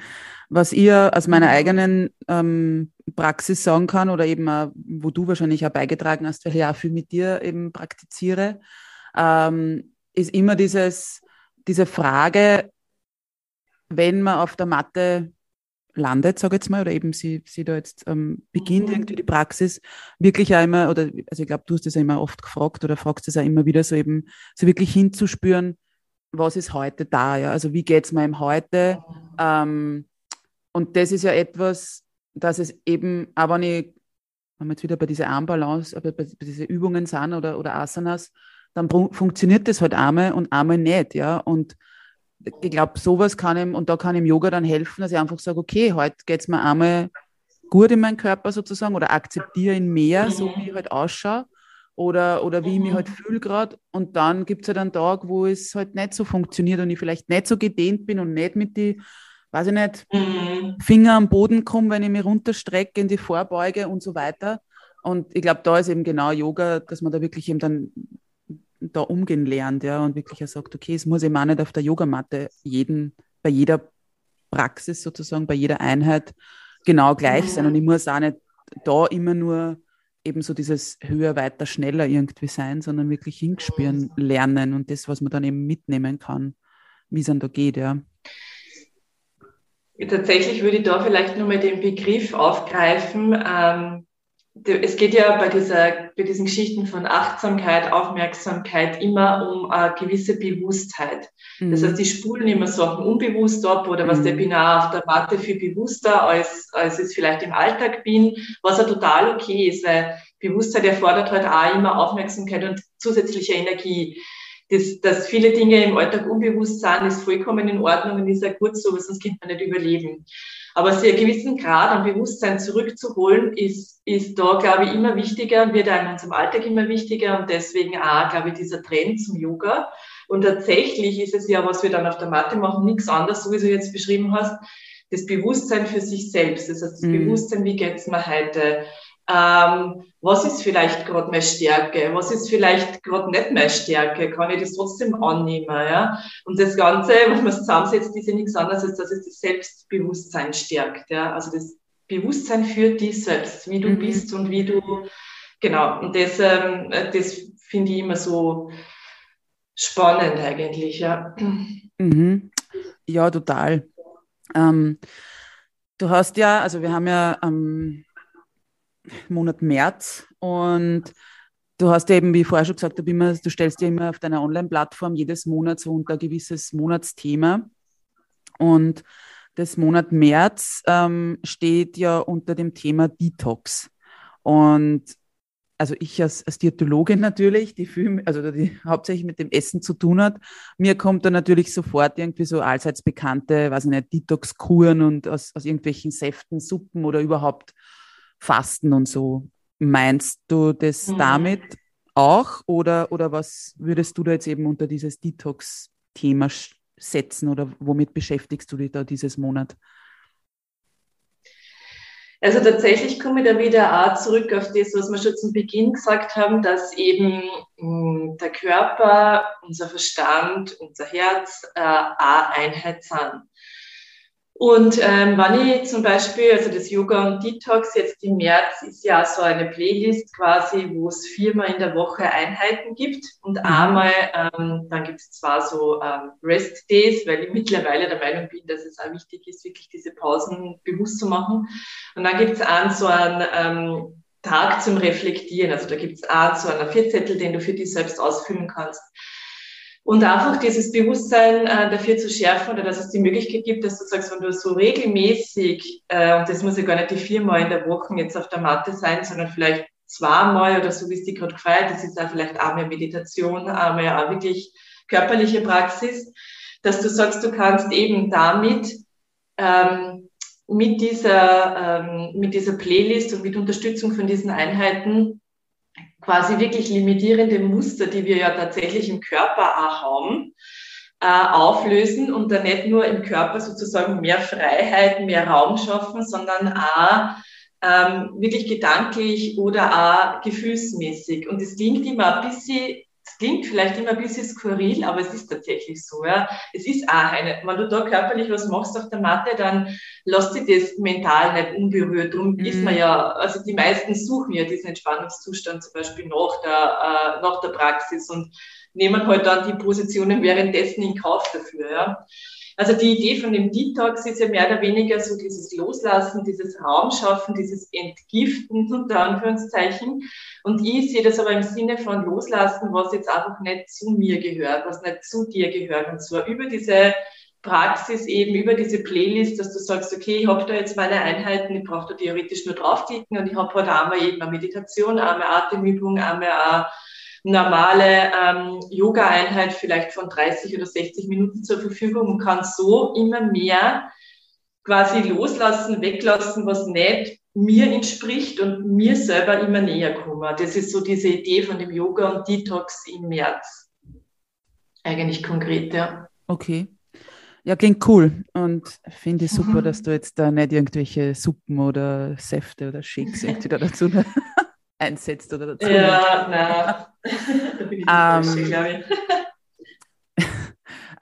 Was ihr aus meiner mhm. eigenen ähm, Praxis sagen kann oder eben auch, wo du wahrscheinlich auch beigetragen hast, weil ich auch viel mit dir eben praktiziere, ähm, ist immer dieses, diese Frage, wenn man auf der Matte landet, sage ich jetzt mal, oder eben sie, sie da jetzt ähm, beginnt mhm. irgendwie die Praxis, wirklich auch immer, oder also ich glaube, du hast das ja immer oft gefragt oder fragst es auch immer wieder so eben, so wirklich hinzuspüren, was ist heute da, ja, also wie geht es mir im Heute? Ähm, und das ist ja etwas, dass es eben, aber nicht, wenn wir jetzt wieder bei dieser Armbalance, bei, bei diesen Übungen sind oder, oder Asanas, dann funktioniert das halt einmal und einmal nicht, ja. Und ich glaube, sowas kann ihm, und da kann ihm Yoga dann helfen, dass ich einfach sage, okay, heute geht es mir einmal gut in meinem Körper sozusagen oder akzeptiere ihn mehr, so wie ich halt ausschaue oder, oder wie ich mich halt fühle gerade. Und dann gibt es halt einen Tag, wo es halt nicht so funktioniert und ich vielleicht nicht so gedehnt bin und nicht mit die, weiß ich nicht, mhm. Finger am Boden komme, wenn ich mich runterstrecke in die Vorbeuge und so weiter. Und ich glaube, da ist eben genau Yoga, dass man da wirklich eben dann da umgehen lernt, ja, und wirklich sagt, okay, es muss eben auch nicht auf der Yogamatte jeden, bei jeder Praxis sozusagen, bei jeder Einheit genau gleich sein. Und ich muss auch nicht da immer nur eben so dieses höher, weiter, schneller irgendwie sein, sondern wirklich hinspüren lernen und das, was man dann eben mitnehmen kann, wie es dann da geht, ja. Tatsächlich würde ich da vielleicht nur mal den Begriff aufgreifen, ähm, es geht ja bei, dieser, bei diesen Geschichten von Achtsamkeit, Aufmerksamkeit immer um eine gewisse Bewusstheit. Mhm. Das heißt, die spulen immer Sachen unbewusst ab oder was mhm. der bin auch auf der Matte viel bewusster, als, als ich es vielleicht im Alltag bin, was ja total okay ist, weil Bewusstheit erfordert halt auch immer Aufmerksamkeit und zusätzliche Energie. Das, dass viele Dinge im Alltag unbewusst sind, ist vollkommen in Ordnung und ist ja gut so, weil sonst könnte man nicht überleben. Aber sie einen gewissen Grad an Bewusstsein zurückzuholen, ist, ist da, glaube ich, immer wichtiger, wird in unserem Alltag immer wichtiger und deswegen auch, glaube ich, dieser Trend zum Yoga. Und tatsächlich ist es ja, was wir dann auf der Matte machen, nichts anderes, so wie du jetzt beschrieben hast, das Bewusstsein für sich selbst. Das heißt, das mhm. Bewusstsein, wie geht's mir heute? Ähm, was ist vielleicht gerade meine Stärke? Was ist vielleicht gerade nicht meine Stärke? Kann ich das trotzdem annehmen? Ja? Und das Ganze, *laughs* wenn man es zusammensetzt, ist ja nichts anderes, als dass es das Selbstbewusstsein stärkt. Ja? Also das Bewusstsein für dich selbst, wie du mhm. bist und wie du, genau. Und das, ähm, das finde ich immer so spannend eigentlich. Ja, mhm. ja total. Ähm, du hast ja, also wir haben ja ähm, Monat März. Und du hast ja eben, wie ich vorher schon gesagt habe, immer, du stellst dir immer auf deiner Online-Plattform jedes Monat so unter ein gewisses Monatsthema. Und das Monat März ähm, steht ja unter dem Thema Detox. Und also ich als, als Diätologin natürlich, die viel, also die hauptsächlich mit dem Essen zu tun hat, mir kommt da natürlich sofort irgendwie so allseits bekannte, weiß ich nicht, Detox-Kuren und aus, aus irgendwelchen Säften, Suppen oder überhaupt Fasten und so. Meinst du das mhm. damit auch oder, oder was würdest du da jetzt eben unter dieses Detox-Thema setzen oder womit beschäftigst du dich da dieses Monat? Also tatsächlich komme ich da wieder auch zurück auf das, was wir schon zum Beginn gesagt haben, dass eben mh, hm, der Körper, unser Verstand, unser Herz äh, eine Einheit sind. Und ähm, wenn ich zum Beispiel, also das Yoga und Detox jetzt im März ist ja so eine Playlist quasi, wo es viermal in der Woche Einheiten gibt und mhm. einmal, ähm, dann gibt es zwar so ähm, Rest Days, weil ich mittlerweile der Meinung bin, dass es auch wichtig ist, wirklich diese Pausen bewusst zu machen. Und dann gibt es einen so einen ähm, Tag zum Reflektieren, also da gibt es auch so einen Vierzettel, den du für dich selbst ausfüllen kannst. Und einfach dieses Bewusstsein äh, dafür zu schärfen oder dass es die Möglichkeit gibt, dass du sagst, wenn du so regelmäßig, äh, und das muss ja gar nicht die viermal in der Woche jetzt auf der Matte sein, sondern vielleicht zweimal oder so, wie es die gerade gefeiert, das ist auch vielleicht einmal Meditation, einmal auch wirklich körperliche Praxis, dass du sagst, du kannst eben damit ähm, mit dieser, ähm, mit dieser Playlist und mit Unterstützung von diesen Einheiten quasi wirklich limitierende Muster, die wir ja tatsächlich im Körper auch haben, äh, auflösen und dann nicht nur im Körper sozusagen mehr Freiheit, mehr Raum schaffen, sondern auch ähm, wirklich gedanklich oder auch gefühlsmäßig. Und es klingt immer ein bisschen klingt vielleicht immer ein bisschen skurril, aber es ist tatsächlich so. Ja. Es ist auch eine, wenn du da körperlich was machst auf der Matte, dann lässt sich das mental nicht unberührt. Darum mhm. ist man ja, also die meisten suchen ja diesen Entspannungszustand zum Beispiel nach der, äh, nach der Praxis und nehmen halt dann die Positionen währenddessen in Kauf dafür. Ja. Also die Idee von dem Detox ist ja mehr oder weniger so dieses Loslassen, dieses Raumschaffen, dieses Entgiften unter Anführungszeichen. Und ich sehe das aber im Sinne von Loslassen, was jetzt einfach nicht zu mir gehört, was nicht zu dir gehört. Und zwar über diese Praxis eben, über diese Playlist, dass du sagst, okay, ich habe da jetzt meine Einheiten, ich brauche da theoretisch nur draufklicken und ich habe halt einmal eben eine Meditation, einmal Atemübung, einmal normale ähm, Yoga-Einheit vielleicht von 30 oder 60 Minuten zur Verfügung und kann so immer mehr quasi loslassen, weglassen, was nicht mir entspricht und mir selber immer näher kommen. Das ist so diese Idee von dem Yoga und Detox im März. Eigentlich konkret, ja. Okay. Ja, klingt cool und finde ich super, mhm. dass du jetzt da nicht irgendwelche Suppen oder Säfte oder Shakes entweder dazu *laughs* einsetzt oder dazu. Ja, nein. da bin ich ähm, glaube ich. *laughs*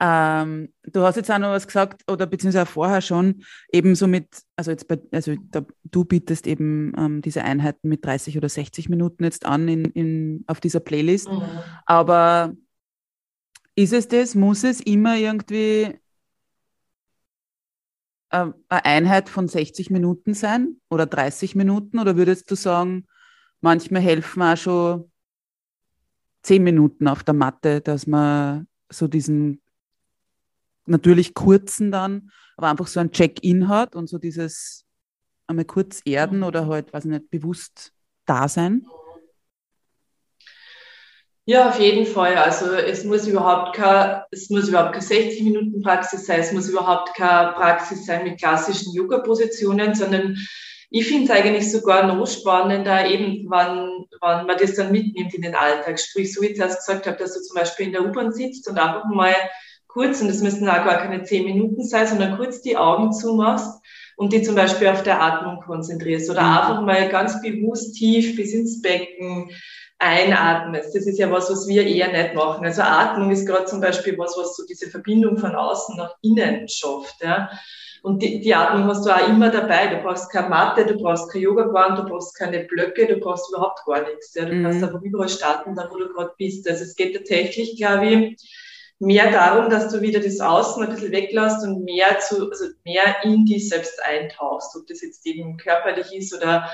Ähm, du hast jetzt auch noch was gesagt, oder beziehungsweise auch vorher schon, eben so mit, also jetzt bei, also da, du bietest eben ähm, diese Einheiten mit 30 oder 60 Minuten jetzt an in, in, auf dieser Playlist. Mhm. Aber ist es das? Muss es immer irgendwie äh, eine Einheit von 60 Minuten sein oder 30 Minuten? Oder würdest du sagen, manchmal helfen auch schon zehn Minuten auf der Matte, dass man so diesen natürlich kurzen dann, aber einfach so ein Check-in hat und so dieses einmal kurz erden oder halt, weiß ich nicht, bewusst da sein? Ja, auf jeden Fall. Also es muss überhaupt keine, es muss überhaupt keine 60 Minuten Praxis sein, es muss überhaupt keine Praxis sein mit klassischen Yoga-Positionen, sondern ich finde es eigentlich sogar noch spannender, eben wann, wann man das dann mitnimmt in den Alltag. Sprich, so wie ich zuerst gesagt habe, dass du zum Beispiel in der U-Bahn sitzt und einfach mal kurz, und das müssen auch gar keine zehn Minuten sein, sondern kurz die Augen zumachst und die zum Beispiel auf der Atmung konzentrierst oder mhm. einfach mal ganz bewusst tief bis ins Becken einatmest. Das ist ja was, was wir eher nicht machen. Also Atmung ist gerade zum Beispiel was, was so diese Verbindung von außen nach innen schafft. Ja. Und die, die Atmung hast du auch immer dabei. Du brauchst keine Matte, du brauchst kein Yoga-Band, du brauchst keine Blöcke, du brauchst überhaupt gar nichts. Ja. Du mhm. kannst einfach überall starten, da wo du gerade bist. Also es geht tatsächlich, glaube ich, mehr darum, dass du wieder das Außen ein bisschen weglässt und mehr zu, also mehr in dich selbst eintauchst. Ob das jetzt eben körperlich ist oder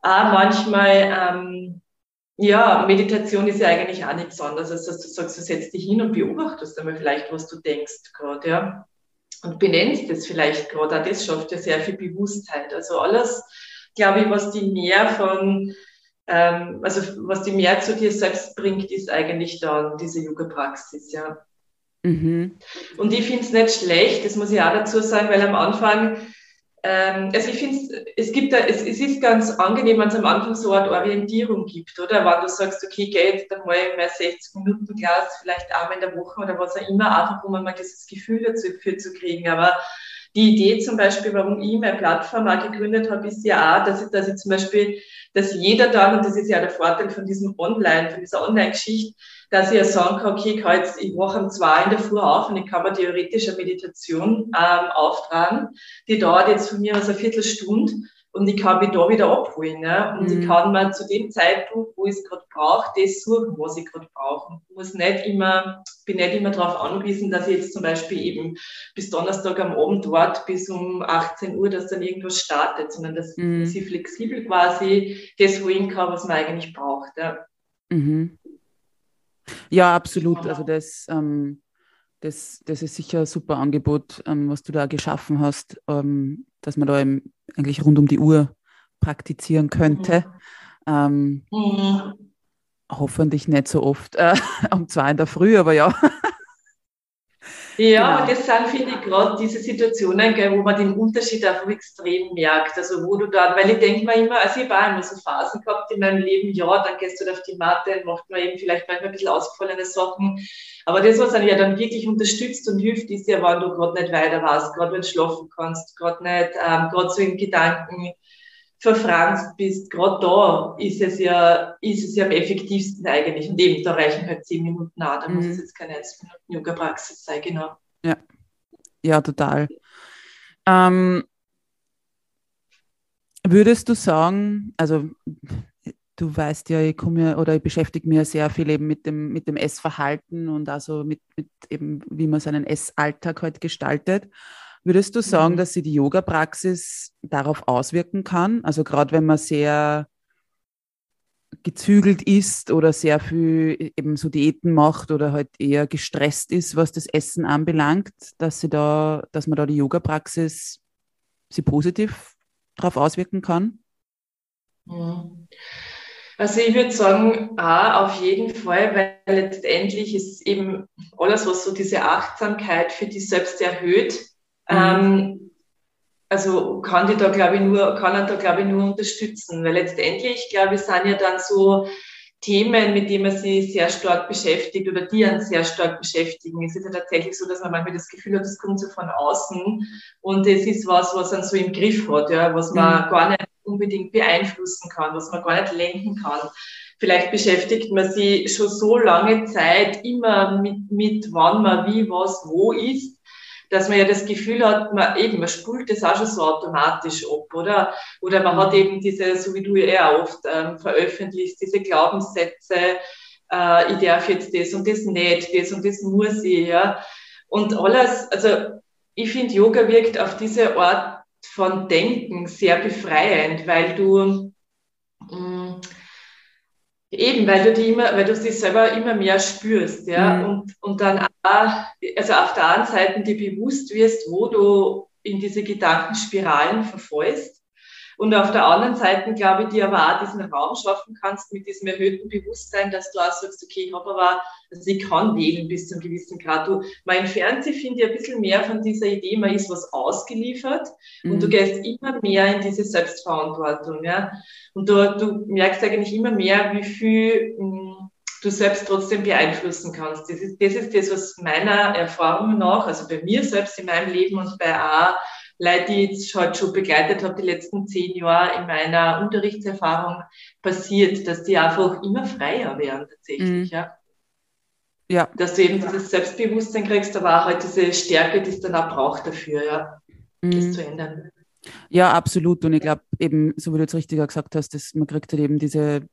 auch manchmal, ähm, ja, Meditation ist ja eigentlich auch nichts anderes, als dass du sagst, du setzt dich hin und beobachtest einmal vielleicht, was du denkst gerade, ja und benennst es vielleicht gerade. Auch das schafft ja sehr viel Bewusstheit. Also alles, glaube ich, was die mehr von, ähm, also was die mehr zu dir selbst bringt, ist eigentlich dann diese Yoga-Praxis, ja. Mhm. Und ich finde es nicht schlecht, das muss ich auch dazu sagen, weil am Anfang ähm, also ich finde, es gibt da, es, es ist ganz angenehm, wenn es am Anfang so eine Art Orientierung gibt, oder? Wenn du sagst, okay, geh jetzt einmal mein 60 Minuten Glas, vielleicht einmal in der Woche oder was auch immer, einfach um mal dieses Gefühl dafür zu kriegen. Aber die Idee zum Beispiel, warum ich meine Plattform auch gegründet habe, ist ja auch, dass ich, dass ich zum Beispiel, dass jeder dann, und das ist ja der Vorteil von diesem Online, von dieser Online-Geschichte, dass ich ja sagen kann, okay, ich, jetzt, ich wache um zwei in der Früh auf und ich kann mir theoretisch eine Meditation ähm, auftragen. Die dauert jetzt von mir aus eine Viertelstunde und ich kann mich da wieder abholen. Ne? Und mhm. ich kann mir zu dem Zeitpunkt, wo ich es gerade brauche, das suchen, was ich gerade brauche. Ich muss nicht immer, bin nicht immer darauf angewiesen, dass ich jetzt zum Beispiel eben bis Donnerstag am Abend dort bis um 18 Uhr, dass dann irgendwas startet, sondern dass, mhm. ich flexibel quasi das holen kann, was man eigentlich braucht. Ja. Mhm. Ja, absolut. Also das, ähm, das, das ist sicher ein super Angebot, ähm, was du da geschaffen hast, ähm, dass man da eigentlich rund um die Uhr praktizieren könnte. Mhm. Mhm. Hoffentlich nicht so oft äh, *laughs* um zwei in der Früh, aber ja. Ja, genau. das sind, finde ich, gerade diese Situationen, gell, wo man den Unterschied einfach extrem merkt. Also wo du dann, weil ich denke mir immer, also ich auch immer so Phasen gehabt in meinem Leben, ja, dann gehst du auf die Matte, macht man eben vielleicht manchmal ein bisschen ausgefallene Sachen. Aber das, was einen ja dann wirklich unterstützt und hilft, ist ja, wenn du gerade nicht weiter warst, gerade wenn du schlafen kannst, gerade nicht, ähm, gerade so in Gedanken verfranst bist, gerade da ist es ja, ist es ja am effektivsten eigentlich. Und eben, da reichen halt zehn Minuten an, da mhm. muss es jetzt keine 1 Minuten Yoga-Praxis sein, genau. Ja, ja, total. Ähm, würdest du sagen, also du weißt ja, ich komme ja oder ich beschäftige mich ja sehr viel eben mit dem, mit dem Essverhalten und also mit, mit eben, wie man seinen Essalltag halt gestaltet. Würdest du sagen, mhm. dass sich die Yoga-Praxis darauf auswirken kann? Also gerade wenn man sehr gezügelt ist oder sehr viel eben so Diäten macht oder halt eher gestresst ist, was das Essen anbelangt, dass sie da, dass man da die Yoga-Praxis sie positiv darauf auswirken kann? Mhm. Also ich würde sagen, A, auf jeden Fall, weil letztendlich ist eben alles, was so diese Achtsamkeit für dich selbst erhöht. Ähm, also kann die da, glaube ich, nur, kann er da, glaube ich, nur unterstützen, weil letztendlich, glaube ich, sind ja dann so Themen, mit denen man sich sehr stark beschäftigt oder die einen sehr stark beschäftigen. Es ist ja tatsächlich so, dass man manchmal das Gefühl hat, das kommt so von außen und es ist was, was man so im Griff hat, ja, was man mhm. gar nicht unbedingt beeinflussen kann, was man gar nicht lenken kann. Vielleicht beschäftigt man sich schon so lange Zeit immer mit, mit wann man wie, was, wo ist, dass man ja das Gefühl hat, man eben, man spult das auch schon so automatisch ab, oder? Oder man hat eben diese, so wie du ja auch oft ähm, veröffentlichst, diese Glaubenssätze, äh, ich darf jetzt das und das nicht, das und das muss ich, ja. Und alles, also ich finde, Yoga wirkt auf diese Art von Denken sehr befreiend, weil du mh, mm, Eben, weil du die immer, weil du dich selber immer mehr spürst, ja, mhm. und, und dann auch, also auf der einen Seite dir bewusst wirst, wo du in diese Gedankenspiralen verfällst und auf der anderen Seite, glaube ich, dir aber auch diesen Raum schaffen kannst mit diesem erhöhten Bewusstsein, dass du auch sagst, okay, ich habe aber, also ich kann wählen bis zu einem gewissen Grad. Du, man entfernt sich, finde ich, ein bisschen mehr von dieser Idee, man ist was ausgeliefert mhm. und du mhm. gehst immer mehr in diese Selbstverantwortung, ja. Und du, du merkst eigentlich immer mehr, wie viel mh, hm, du selbst trotzdem beeinflussen kannst. Das ist, das ist das, was meiner Erfahrung nach, also bei mir selbst in meinem Leben und bei A, Leute, die ich jetzt halt schon begleitet habe, die letzten zehn Jahre in meiner Unterrichtserfahrung passiert, dass die einfach immer freier werden tatsächlich, mhm. ja. Ja. Dass du eben dieses Selbstbewusstsein kriegst, aber auch halt diese Stärke, die es dann auch braucht dafür, ja, mhm. das zu ändern. Ja, absolut. Und ich glaube eben, so wie du jetzt richtiger gesagt hast, dass man kriegt halt eben diese,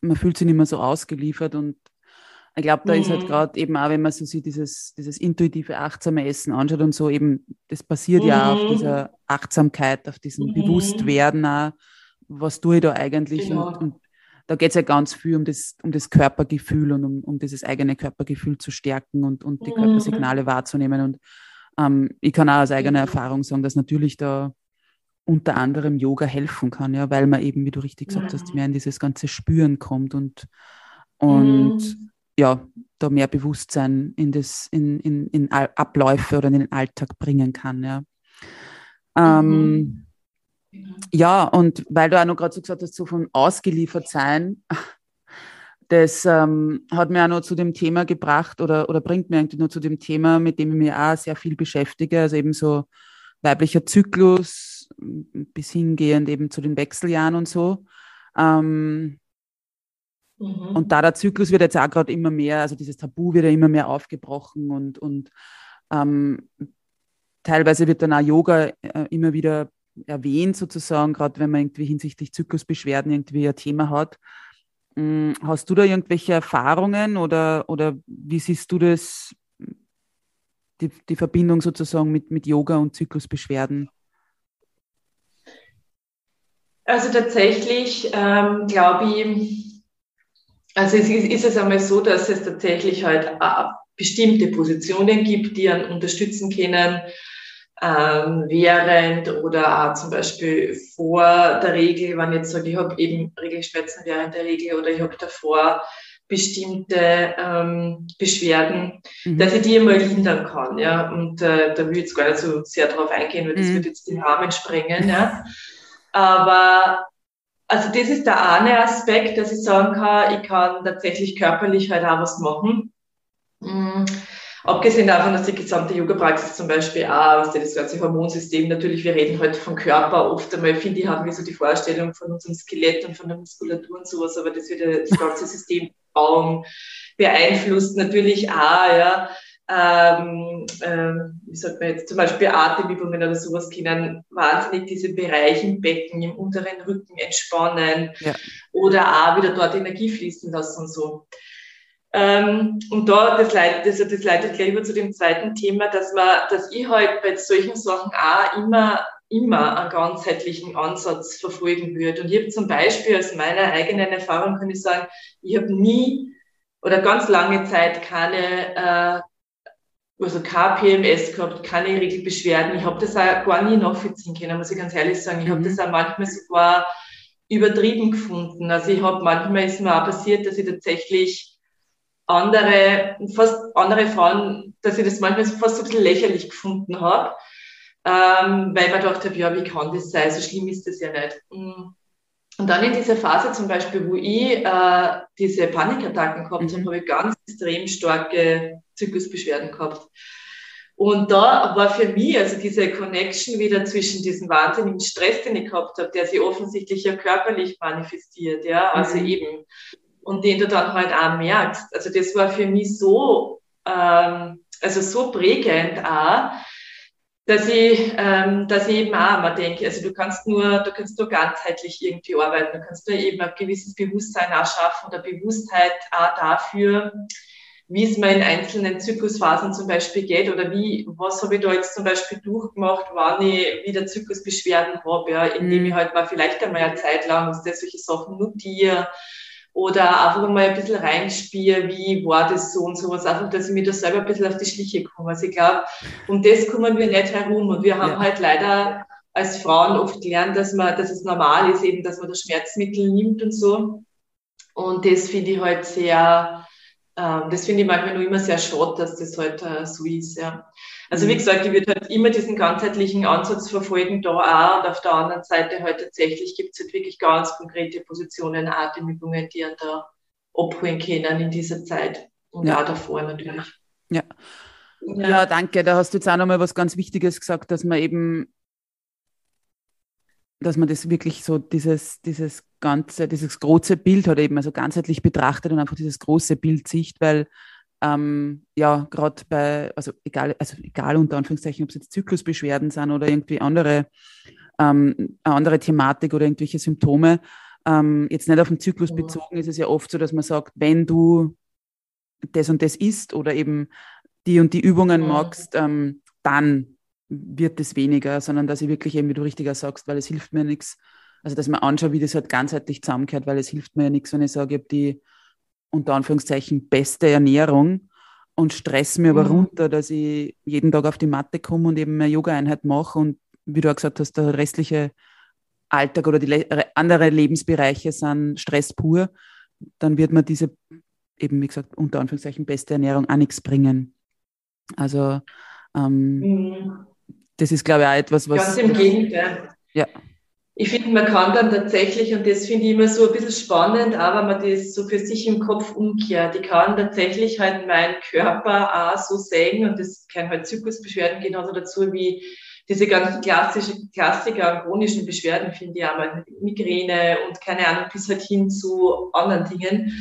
man fühlt sich nicht mehr so ausgeliefert und ich glaube, da mhm. ist halt mhm. gerade eben auch, wenn man so sieht, dieses, dieses intuitive, achtsame Essen anschaut und so, eben, das basiert mhm. ja auf mhm. dieser Achtsamkeit, auf diesem mhm. Bewusstwerden auch, was tue ich da eigentlich genau. und, und, da geht es ja ganz viel um das, um das Körpergefühl und um, um dieses eigene Körpergefühl zu stärken und, und die mhm. Körpersignale wahrzunehmen. Und ähm, ich kann auch aus eigener Erfahrung sagen, dass natürlich da unter anderem Yoga helfen kann, ja, weil man eben, wie du richtig gesagt hast, mehr in dieses ganze Spüren kommt und, und ja, da mehr Bewusstsein in, das, in, in, in Abläufe oder in den Alltag bringen kann. Ja, ähm, mhm. ja und weil du auch noch gerade so gesagt hast, so von ausgeliefert sein, das ähm, hat mir auch noch zu dem Thema gebracht oder, oder bringt mir eigentlich nur zu dem Thema, mit dem ich mich auch sehr viel beschäftige, also eben so weiblicher Zyklus bis hingehend eben zu den Wechseljahren und so. Ähm, Mhm. Und da der Zyklus wird jetzt auch gerade immer mehr, also dieses Tabu wird ja immer mehr aufgebrochen und, und ähm, teilweise wird dann auch Yoga äh, immer wieder erwähnt, sozusagen, gerade wenn man irgendwie hinsichtlich Zyklusbeschwerden irgendwie ein Thema hat. Ähm, hast du da irgendwelche Erfahrungen oder, oder wie siehst du das, die, die Verbindung sozusagen mit, mit Yoga und Zyklusbeschwerden? Also tatsächlich ähm, glaube ich, Also es ist, ist es einmal so, dass es tatsächlich halt bestimmte Positionen gibt, die einen unterstützen können, ähm, während oder auch zum Beispiel vor der Regel, wenn ich jetzt sage, ich habe eben Regelschmerzen während der Regel oder ich habe davor bestimmte ähm, Beschwerden, mhm. dass ich die einmal lindern kann. Ja? Und äh, da will ich jetzt gar nicht so sehr darauf eingehen, weil das mhm. wird jetzt den Rahmen sprengen. Ja? Aber also das ist der eine Aspekt, dass ich sagen kann, ich kann tatsächlich körperlich halt auch was machen. Mhm. Abgesehen davon, dass die gesamte Yoga-Praxis zum Beispiel auch, was das ganze Hormonsystem, natürlich, wir reden heute vom Körper, oft einmal, finde ich, haben wir so die Vorstellung von unserem Skelett und von der Muskulatur und sowas, aber das wird das ganze System *laughs* Raum beeinflusst natürlich auch, ja, ähm, ähm, wie sagt man jetzt, zum Beispiel Atemübungen oder sowas können wahnsinnig diese Bereiche im Becken, im unteren Rücken entspannen ja. oder auch wieder dort Energie fließen lassen und so. Ähm, und da, das leitet, das, das leitet gleich über zu dem zweiten Thema, dass man, dass ich halt bei solchen Sachen auch immer immer einen ganzheitlichen Ansatz verfolgen würde. Und ich habe zum Beispiel aus meiner eigenen Erfahrung kann ich sagen, ich habe nie oder ganz lange Zeit keine, äh, also kein PMS gehabt, keine Regelbeschwerden. Ich habe das auch gar nie nachvollziehen können, muss ich ganz ehrlich sagen. Ich mhm. habe das auch manchmal sogar übertrieben gefunden. Also ich habe manchmal ist mir auch passiert, dass ich tatsächlich andere, fast andere Frauen, dass ich das manchmal fast so ein bisschen lächerlich gefunden habe ähm, weil man gedacht habe, ja, wie kann das sein? So schlimm ist das ja nicht. Mm. Und dann in dieser Phase zum Beispiel, wo ich äh, diese Panikattacken gehabt mhm. habe, habe ich ganz extrem starke Zyklusbeschwerden gehabt. Und da war für mich also diese Connection wieder zwischen diesem wahnsinnigen Stress, den ich gehabt habe, der sich offensichtlich ja körperlich manifestiert, ja, also mhm. eben, und den du dann halt auch merkst. Also das war für mich so, ähm, also so prägend auch, dass ich, ähm, dass ich eben auch immer denke, also du kannst nur, du kannst nur ganzheitlich irgendwie arbeiten, du kannst nur eben ein gewisses Bewusstsein auch schaffen oder Bewusstheit auch dafür, wie es mir in einzelnen Zyklusphasen zum Beispiel geht oder wie, was habe ich da jetzt zum Beispiel durchgemacht, wann ich wieder Zyklusbeschwerden habe, ja, indem mhm. ich halt mal vielleicht einmal eine Zeit lang solche Sachen notiere, oder einfach mal ein bisschen reinspiele, wie war das so und sowas, einfach, dass ich mir da selber ein bisschen auf die Schliche komme. Also ich glaube, um das kommen wir nicht herum und wir haben ja. halt leider als Frauen oft gelernt, dass man, dass es normal ist eben, dass man das Schmerzmittel nimmt und so. Und das finde ich halt sehr, das finde ich manchmal nur immer sehr schade, dass das halt äh, so ist, ja. Also wie mhm. gesagt, ich würde halt immer diesen ganzheitlichen Ansatz verfolgen, da auch. Und auf der anderen Seite halt tatsächlich gibt es halt wirklich ganz konkrete Positionen, Atemübungen, die einen da abholen können in dieser Zeit und ja. auch davor natürlich. Ja. ja. Ja, danke. Da hast du jetzt auch nochmal was ganz Wichtiges gesagt, dass man eben, dass man das wirklich so, dieses, dieses ganze, dieses große Bild hat eben also ganzheitlich betrachtet und einfach dieses große Bild sieht, weil ähm, ja, gerade bei, also egal, also egal unter Anführungszeichen, ob es jetzt Zyklusbeschwerden sind oder irgendwie andere, ähm, andere Thematik oder irgendwelche Symptome, ähm, jetzt nicht auf den Zyklus ja. bezogen, ist es ja oft so, dass man sagt, wenn du das und das isst oder eben die und die Übungen ja. magst, ähm, dann wird es weniger, sondern dass ich wirklich eben, wie du richtiger sagst, weil es hilft mir nichts, also dass man anschaut, wie das halt ganzheitlich zusammengehört, weil es hilft mir ja nichts, wenn ich sage, ich habe die unter Anführungszeichen beste Ernährung und stress mir aber mhm. runter, dass ich jeden Tag auf die Matte komme und eben eine Yoga-Einheit mache und wie du auch gesagt hast, der restliche Alltag oder die andere Lebensbereiche sind Stress pur, dann wird man diese eben, wie gesagt, unter Anführungszeichen beste Ernährung auch nichts bringen. Also ähm, mhm. Das ist, glaube ich, auch etwas, was... Ganz im Gegenteil. Ja. Ich finde, man kann dann tatsächlich, und das finde ich immer so ein bisschen spannend, aber man das so für sich im Kopf umkehrt. Ich kann tatsächlich halt meinen Körper auch so sehen, und das können halt Zyklusbeschwerden genauso dazu wie diese ganzen klassischen Klassiker chronischen Beschwerden, finde ich auch mal Migräne und keine Ahnung, bis halt hin zu anderen Dingen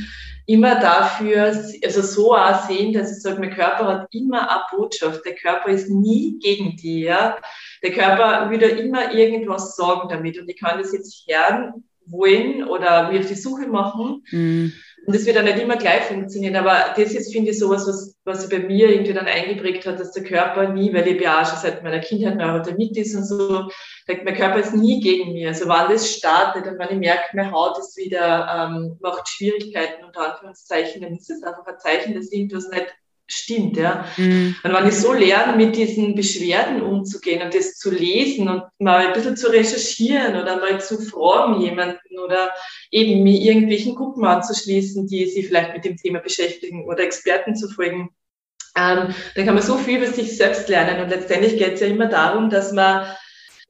immer dafür, also so auch sehen, dass ich sage, mein Körper hat immer eine Botschaft. Der Körper ist nie gegen die, ja. Der Körper würde immer irgendwas sagen damit und ich kann das jetzt hören wollen oder mir auf die Suche machen. Mhm. Und das wird dann nicht immer gleich funktionieren, aber das ist, finde ich, sowas, was, was sich bei mir irgendwie dann eingeprägt hat, dass der Körper nie, weil ich ja schon seit meiner Kindheit Neurodermitis und so, mein Körper ist nie gegen mir. Also wann das startet und wenn ich merke, meine Haut ist wieder, ähm, macht Schwierigkeiten, unter Anführungszeichen, dann ist es einfach ein Zeichen, dass irgendwas nicht stimmt, ja. Mhm. Und wenn ich so lerne, mit diesen Beschwerden umzugehen und das zu lesen und mal ein bisschen zu recherchieren oder mal zu fragen jemanden oder eben mir irgendwelchen Gruppen anzuschließen, die sich vielleicht mit dem Thema beschäftigen oder Experten zu folgen, ähm, dann kann man so viel über sich selbst lernen. Und letztendlich geht es ja immer darum, dass man,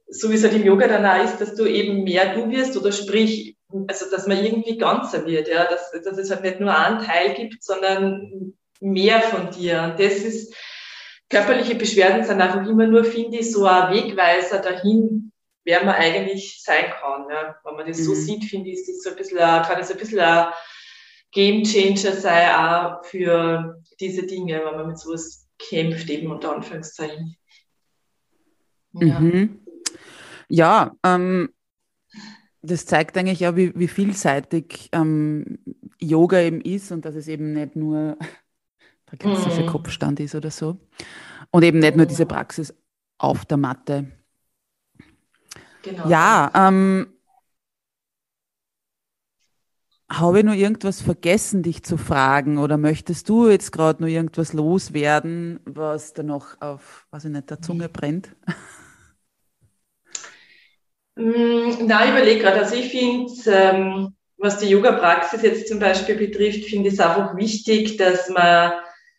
so wie es halt im Yoga dann auch ist, dass du eben mehr du wirst oder sprich, also dass man irgendwie ganzer wird, ja, dass, dass es halt nicht nur einen Teil gibt, sondern mehr von dir. Und das ist, körperliche Beschwerden sind einfach immer nur, finde ich, so ein Wegweiser dahin, wer man eigentlich sein kann. Ja. Wenn man das mhm. so sieht, finde ich, ist das so ein bisschen, kann das ein bisschen ein Game Changer sein, auch für diese Dinge, wenn man mit sowas kämpft, eben unter Anführungszeichen. Ja, mhm. ja ähm, das zeigt eigentlich auch, wie, wie vielseitig ähm, Yoga eben ist und dass es eben nicht nur der klassische mhm. Kopfstand ist oder so. Und eben nicht nur diese Praxis auf der Matte. Genau. Ja, ähm, habe ich nur irgendwas vergessen, dich zu fragen? Oder möchtest du jetzt gerade nur irgendwas loswerden, was da noch auf, was ich nicht, der Zunge brennt? Mm, na, ich überlege gerade. Also ich finde, ähm, was die Yoga-Praxis jetzt zum Beispiel betrifft, finde ich es einfach wichtig, dass man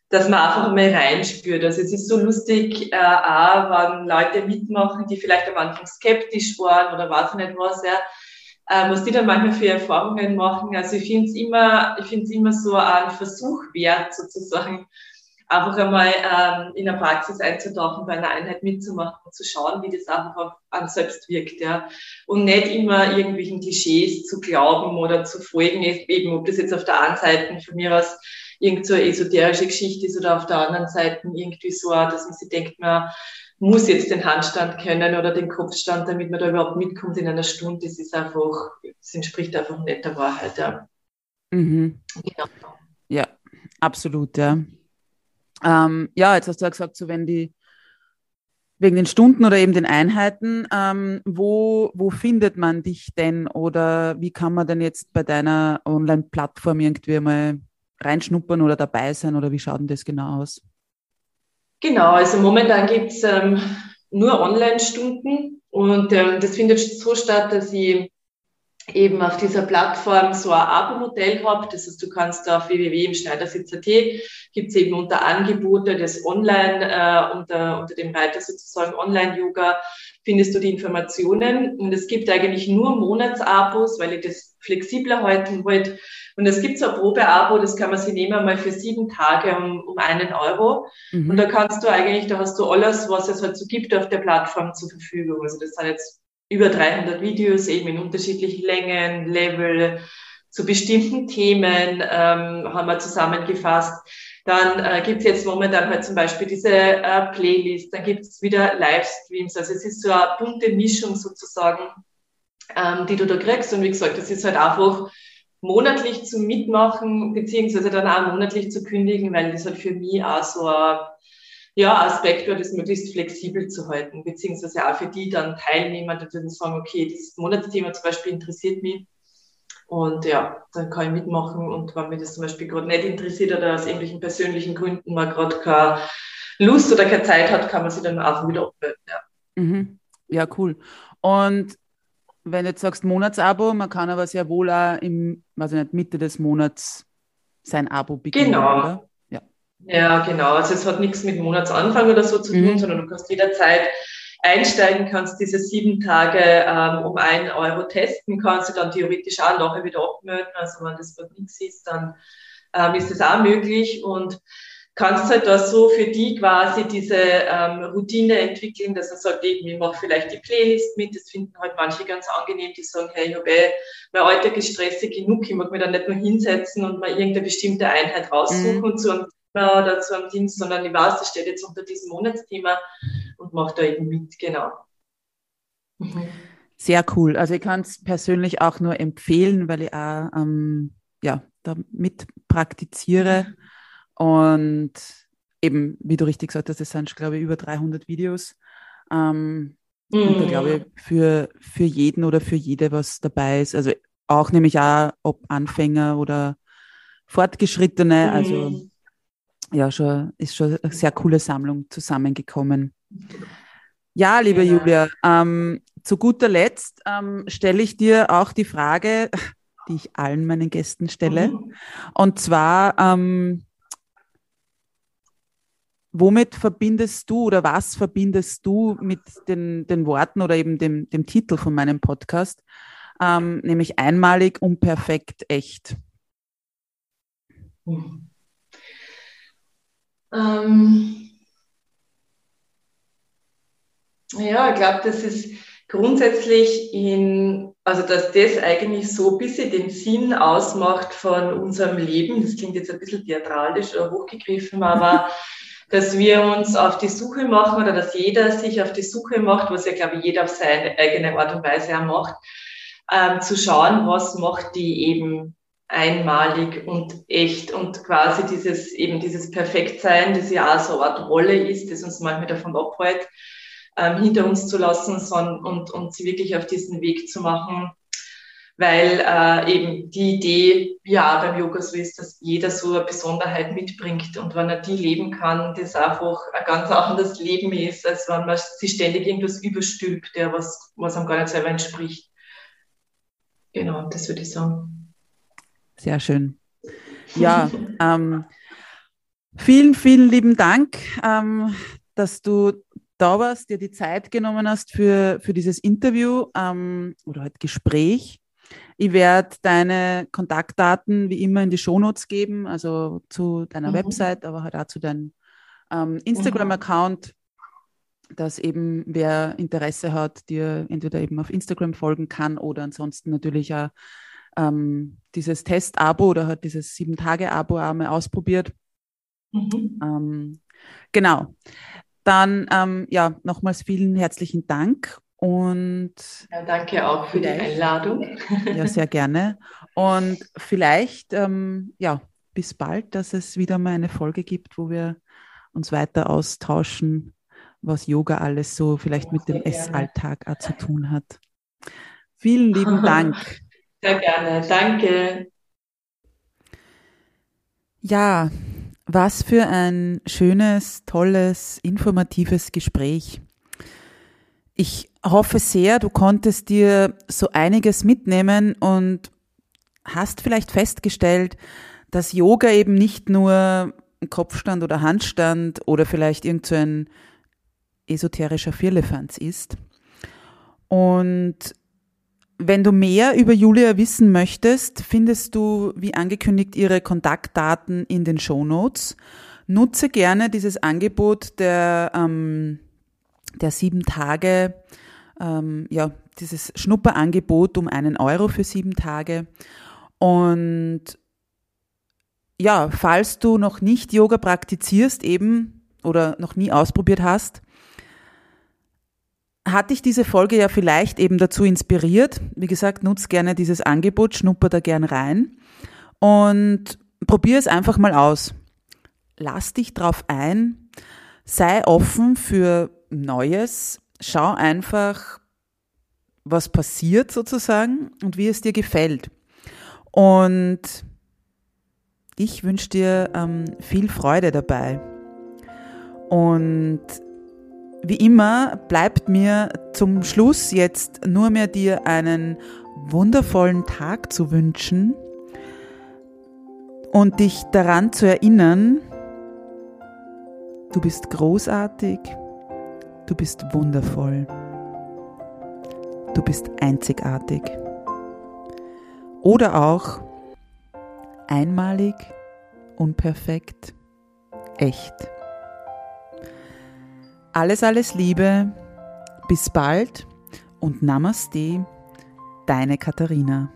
dass man einfach mal reinspürt. Also es ist so lustig, äh, auch wenn Leute mitmachen, die vielleicht am Anfang skeptisch waren oder weiß ich nicht was, ja, äh, was die dann manchmal für Erfahrungen machen. Also ich finde es immer, ich finde es immer so ein Versuch wert, sozusagen, einfach einmal ähm, in der Praxis einzutauchen, bei einer Einheit mitzumachen und zu schauen, wie das einfach an selbst wirkt, ja. Und nicht immer irgendwelchen Klischees zu glauben oder zu folgen, eben ob das jetzt auf der einen Seite von mir was irgend so eine esoterische Geschichte ist oder auf der anderen Seite irgendwie so, dass man sich denkt, man muss jetzt den Handstand können oder den Kopfstand, damit man da überhaupt mitkommt in einer Stunde. Das ist einfach, das entspricht einfach nicht der Wahrheit, ja. Mhm. Genau. Ja, absolut, ja. Ähm, ja, jetzt hast du ja gesagt, so wenn die wegen den Stunden oder eben den Einheiten, ähm, wo, wo findet man dich denn oder wie kann man denn jetzt bei deiner Online-Plattform irgendwie mal reinschnuppern oder dabei sein oder wie schaut denn das genau aus? Genau, also momentan gibt es ähm, nur Online-Stunden und ähm, das findet so statt, dass ich eben auf dieser Plattform so ein Abo-Modell habe. Das heißt, du kannst auf www.schneidersitz.at gibt es eben unter Angebote des Online, äh, unter, unter dem Reiter sozusagen Online-Yoga, findest du die Informationen. Und es gibt eigentlich nur Monatsabos, weil ich das flexibler halten wollte. Und es gibt so ein Probeabo, das kann man sich nehmen mal für sieben Tage um, um einen Euro. Mhm. Und da kannst du eigentlich, da hast du alles, was es halt so gibt auf der Plattform zur Verfügung. Also das sind jetzt über 300 Videos eben in unterschiedlichen Längen, Level, zu bestimmten Themen ähm, haben wir zusammengefasst. Dann äh, gibt es jetzt momentan halt zum Beispiel diese äh, Playlist, dann gibt es wieder Livestreams. Also es ist so eine bunte Mischung sozusagen, ähm, die du da kriegst. Und wie gesagt, das ist halt einfach monatlich zu mitmachen, beziehungsweise dann auch monatlich zu kündigen, weil das halt für mich auch so ein ja, Aspekt wäre, das möglichst flexibel zu halten, beziehungsweise auch für die dann Teilnehmer, die dann sagen, okay, dieses Monatsthema zum Beispiel interessiert mich. Und ja, dann kann ich mitmachen. Und wenn mich das zum Beispiel gerade nicht interessiert oder aus irgendwelchen persönlichen Gründen man gerade keine Lust oder keine Zeit hat, kann man sich dann auch wieder abmelden. Ja. Mhm. ja, cool. Und wenn du jetzt sagst Monatsabo, man kann aber sehr wohl auch im, weiß ich nicht, Mitte des Monats sein Abo beginnen, genau. oder? Ja, genau. Also es hat nichts mit Monatsanfang oder so zu tun, mhm. sondern du kannst jederzeit einsteigen, kannst diese sieben Tage ähm, um einen Euro testen, kannst du dann theoretisch auch nachher wieder abmelden. Also wenn das gerade nichts ist, dann ähm, ist das auch möglich und kannst halt da so für die quasi diese ähm, Routine entwickeln, dass man sagt, eben, ich mache vielleicht die Playlist mit, das finden halt manche ganz angenehm, die sagen, hey, ich habe eh, mein Alltag ist stressig genug, ich mag mich da nicht nur hinsetzen und mal irgendeine bestimmte Einheit raussuchen mhm. so einem oder zu einem Dienst, sondern ich weiß, das steht jetzt unter diesem Monatsthema und mache da eben mit, genau. Mhm. Sehr cool. Also ich kann es persönlich auch nur empfehlen, weil ich auch ähm, ja, damit praktiziere. Und eben, wie du richtig gesagt hast, das sind, glaube ich, über 300 Videos. Ähm, mhm. Und da glaube ich, für, für jeden oder für jede was dabei ist. Also auch nämlich auch, ob Anfänger oder Fortgeschrittene. Also mhm. Also ja, schon, ist schon eine sehr coole Sammlung zusammengekommen. Ja, liebe ja. Julia, ähm, zu guter Letzt ähm, stelle ich dir auch die Frage, die ich allen meinen Gästen stelle. Mhm. Und zwar, ähm, womit verbindest du oder was verbindest du mit den, den Worten oder eben dem, dem Titel von meinem Podcast, ähm, nämlich einmalig, unperfekt, echt? Mhm. Ähm, ja, ich glaube, das ist grundsätzlich in, also dass das eigentlich so ein bisschen den Sinn ausmacht von unserem Leben. Das klingt jetzt ein bisschen theatralisch oder hochgegriffen, aber *laughs* dass wir uns auf die Suche machen oder dass jeder sich auf die Suche macht, was ja, glaube ich, jeder auf seine eigene Art und Weise auch macht, ähm, zu schauen, was macht die eben einmalig und echt und quasi dieses eben dieses Perfektsein, das ja auch so eine Art Rolle ist, das uns manchmal davon abhält, ähm, hinter uns zu lassen sondern, und, und sie wirklich auf diesen Weg zu machen, weil äh, eben die Idee ja beim Yoga so ist, dass jeder so eine Besonderheit mitbringt und wenn er die leben kann, das einfach ein ganz *laughs* anderes Leben ist, als wenn man sich ständig irgendwas überstülpt, der was, was einem gar nicht selber entspricht. Genau, das würde ich sagen. Sehr schön. Ja, *laughs* ähm, vielen, vielen lieben Dank, ähm, dass du da warst, dir die Zeit genommen hast für, für dieses Interview ähm, oder halt Gespräch. Ich werde deine Kontaktdaten wie immer in die Shownotes geben, also zu deiner mhm. Website, aber halt auch zu deinem ähm, Instagram-Account, dass eben wer Interesse hat, dir entweder eben auf Instagram folgen kann oder ansonsten natürlich auch ähm, dieses Test-Abo oder hat dieses Sieben-Tage-Abo einmal ausprobiert. Mhm. Ähm, genau. Dann ähm, ja, nochmals vielen herzlichen Dank und ja, danke auch für die Einladung. Ja, sehr gerne. Und vielleicht, ähm, ja, bis bald, dass es wieder mal eine Folge gibt, wo wir uns weiter austauschen, was Yoga alles so vielleicht mit dem Essalltag auch zu tun hat. Vielen lieben Dank. *laughs* Sehr gerne, danke. Ja, was für ein schönes, tolles, informatives Gespräch. Ich hoffe sehr, du konntest dir so einiges mitnehmen und hast vielleicht festgestellt, dass Yoga eben nicht nur Kopfstand oder Handstand oder vielleicht irgend so esoterischer Firlefanz ist. Und wenn du mehr über Julia wissen möchtest, findest du, wie angekündigt, ihre Kontaktdaten in den Show Notes. Nutze gerne dieses Angebot der, ähm, der sieben Tage, ähm, ja, dieses Schnupperangebot um einen Euro für sieben Tage. Und ja, falls du noch nicht Yoga praktizierst eben oder noch nie ausprobiert hast, hat dich diese Folge ja vielleicht eben dazu inspiriert. Wie gesagt, nutz gerne dieses Angebot, schnupper da gern rein und probier es einfach mal aus. Lass dich drauf ein, sei offen für Neues, schau einfach, was passiert sozusagen und wie es dir gefällt. Und ich wünsche dir ähm, viel Freude dabei. Und wie immer bleibt mir zum Schluss jetzt nur mehr dir einen wundervollen Tag zu wünschen und dich daran zu erinnern, du bist großartig, du bist wundervoll, du bist einzigartig oder auch einmalig, unperfekt, echt. Alles, alles Liebe, bis bald und Namaste, deine Katharina.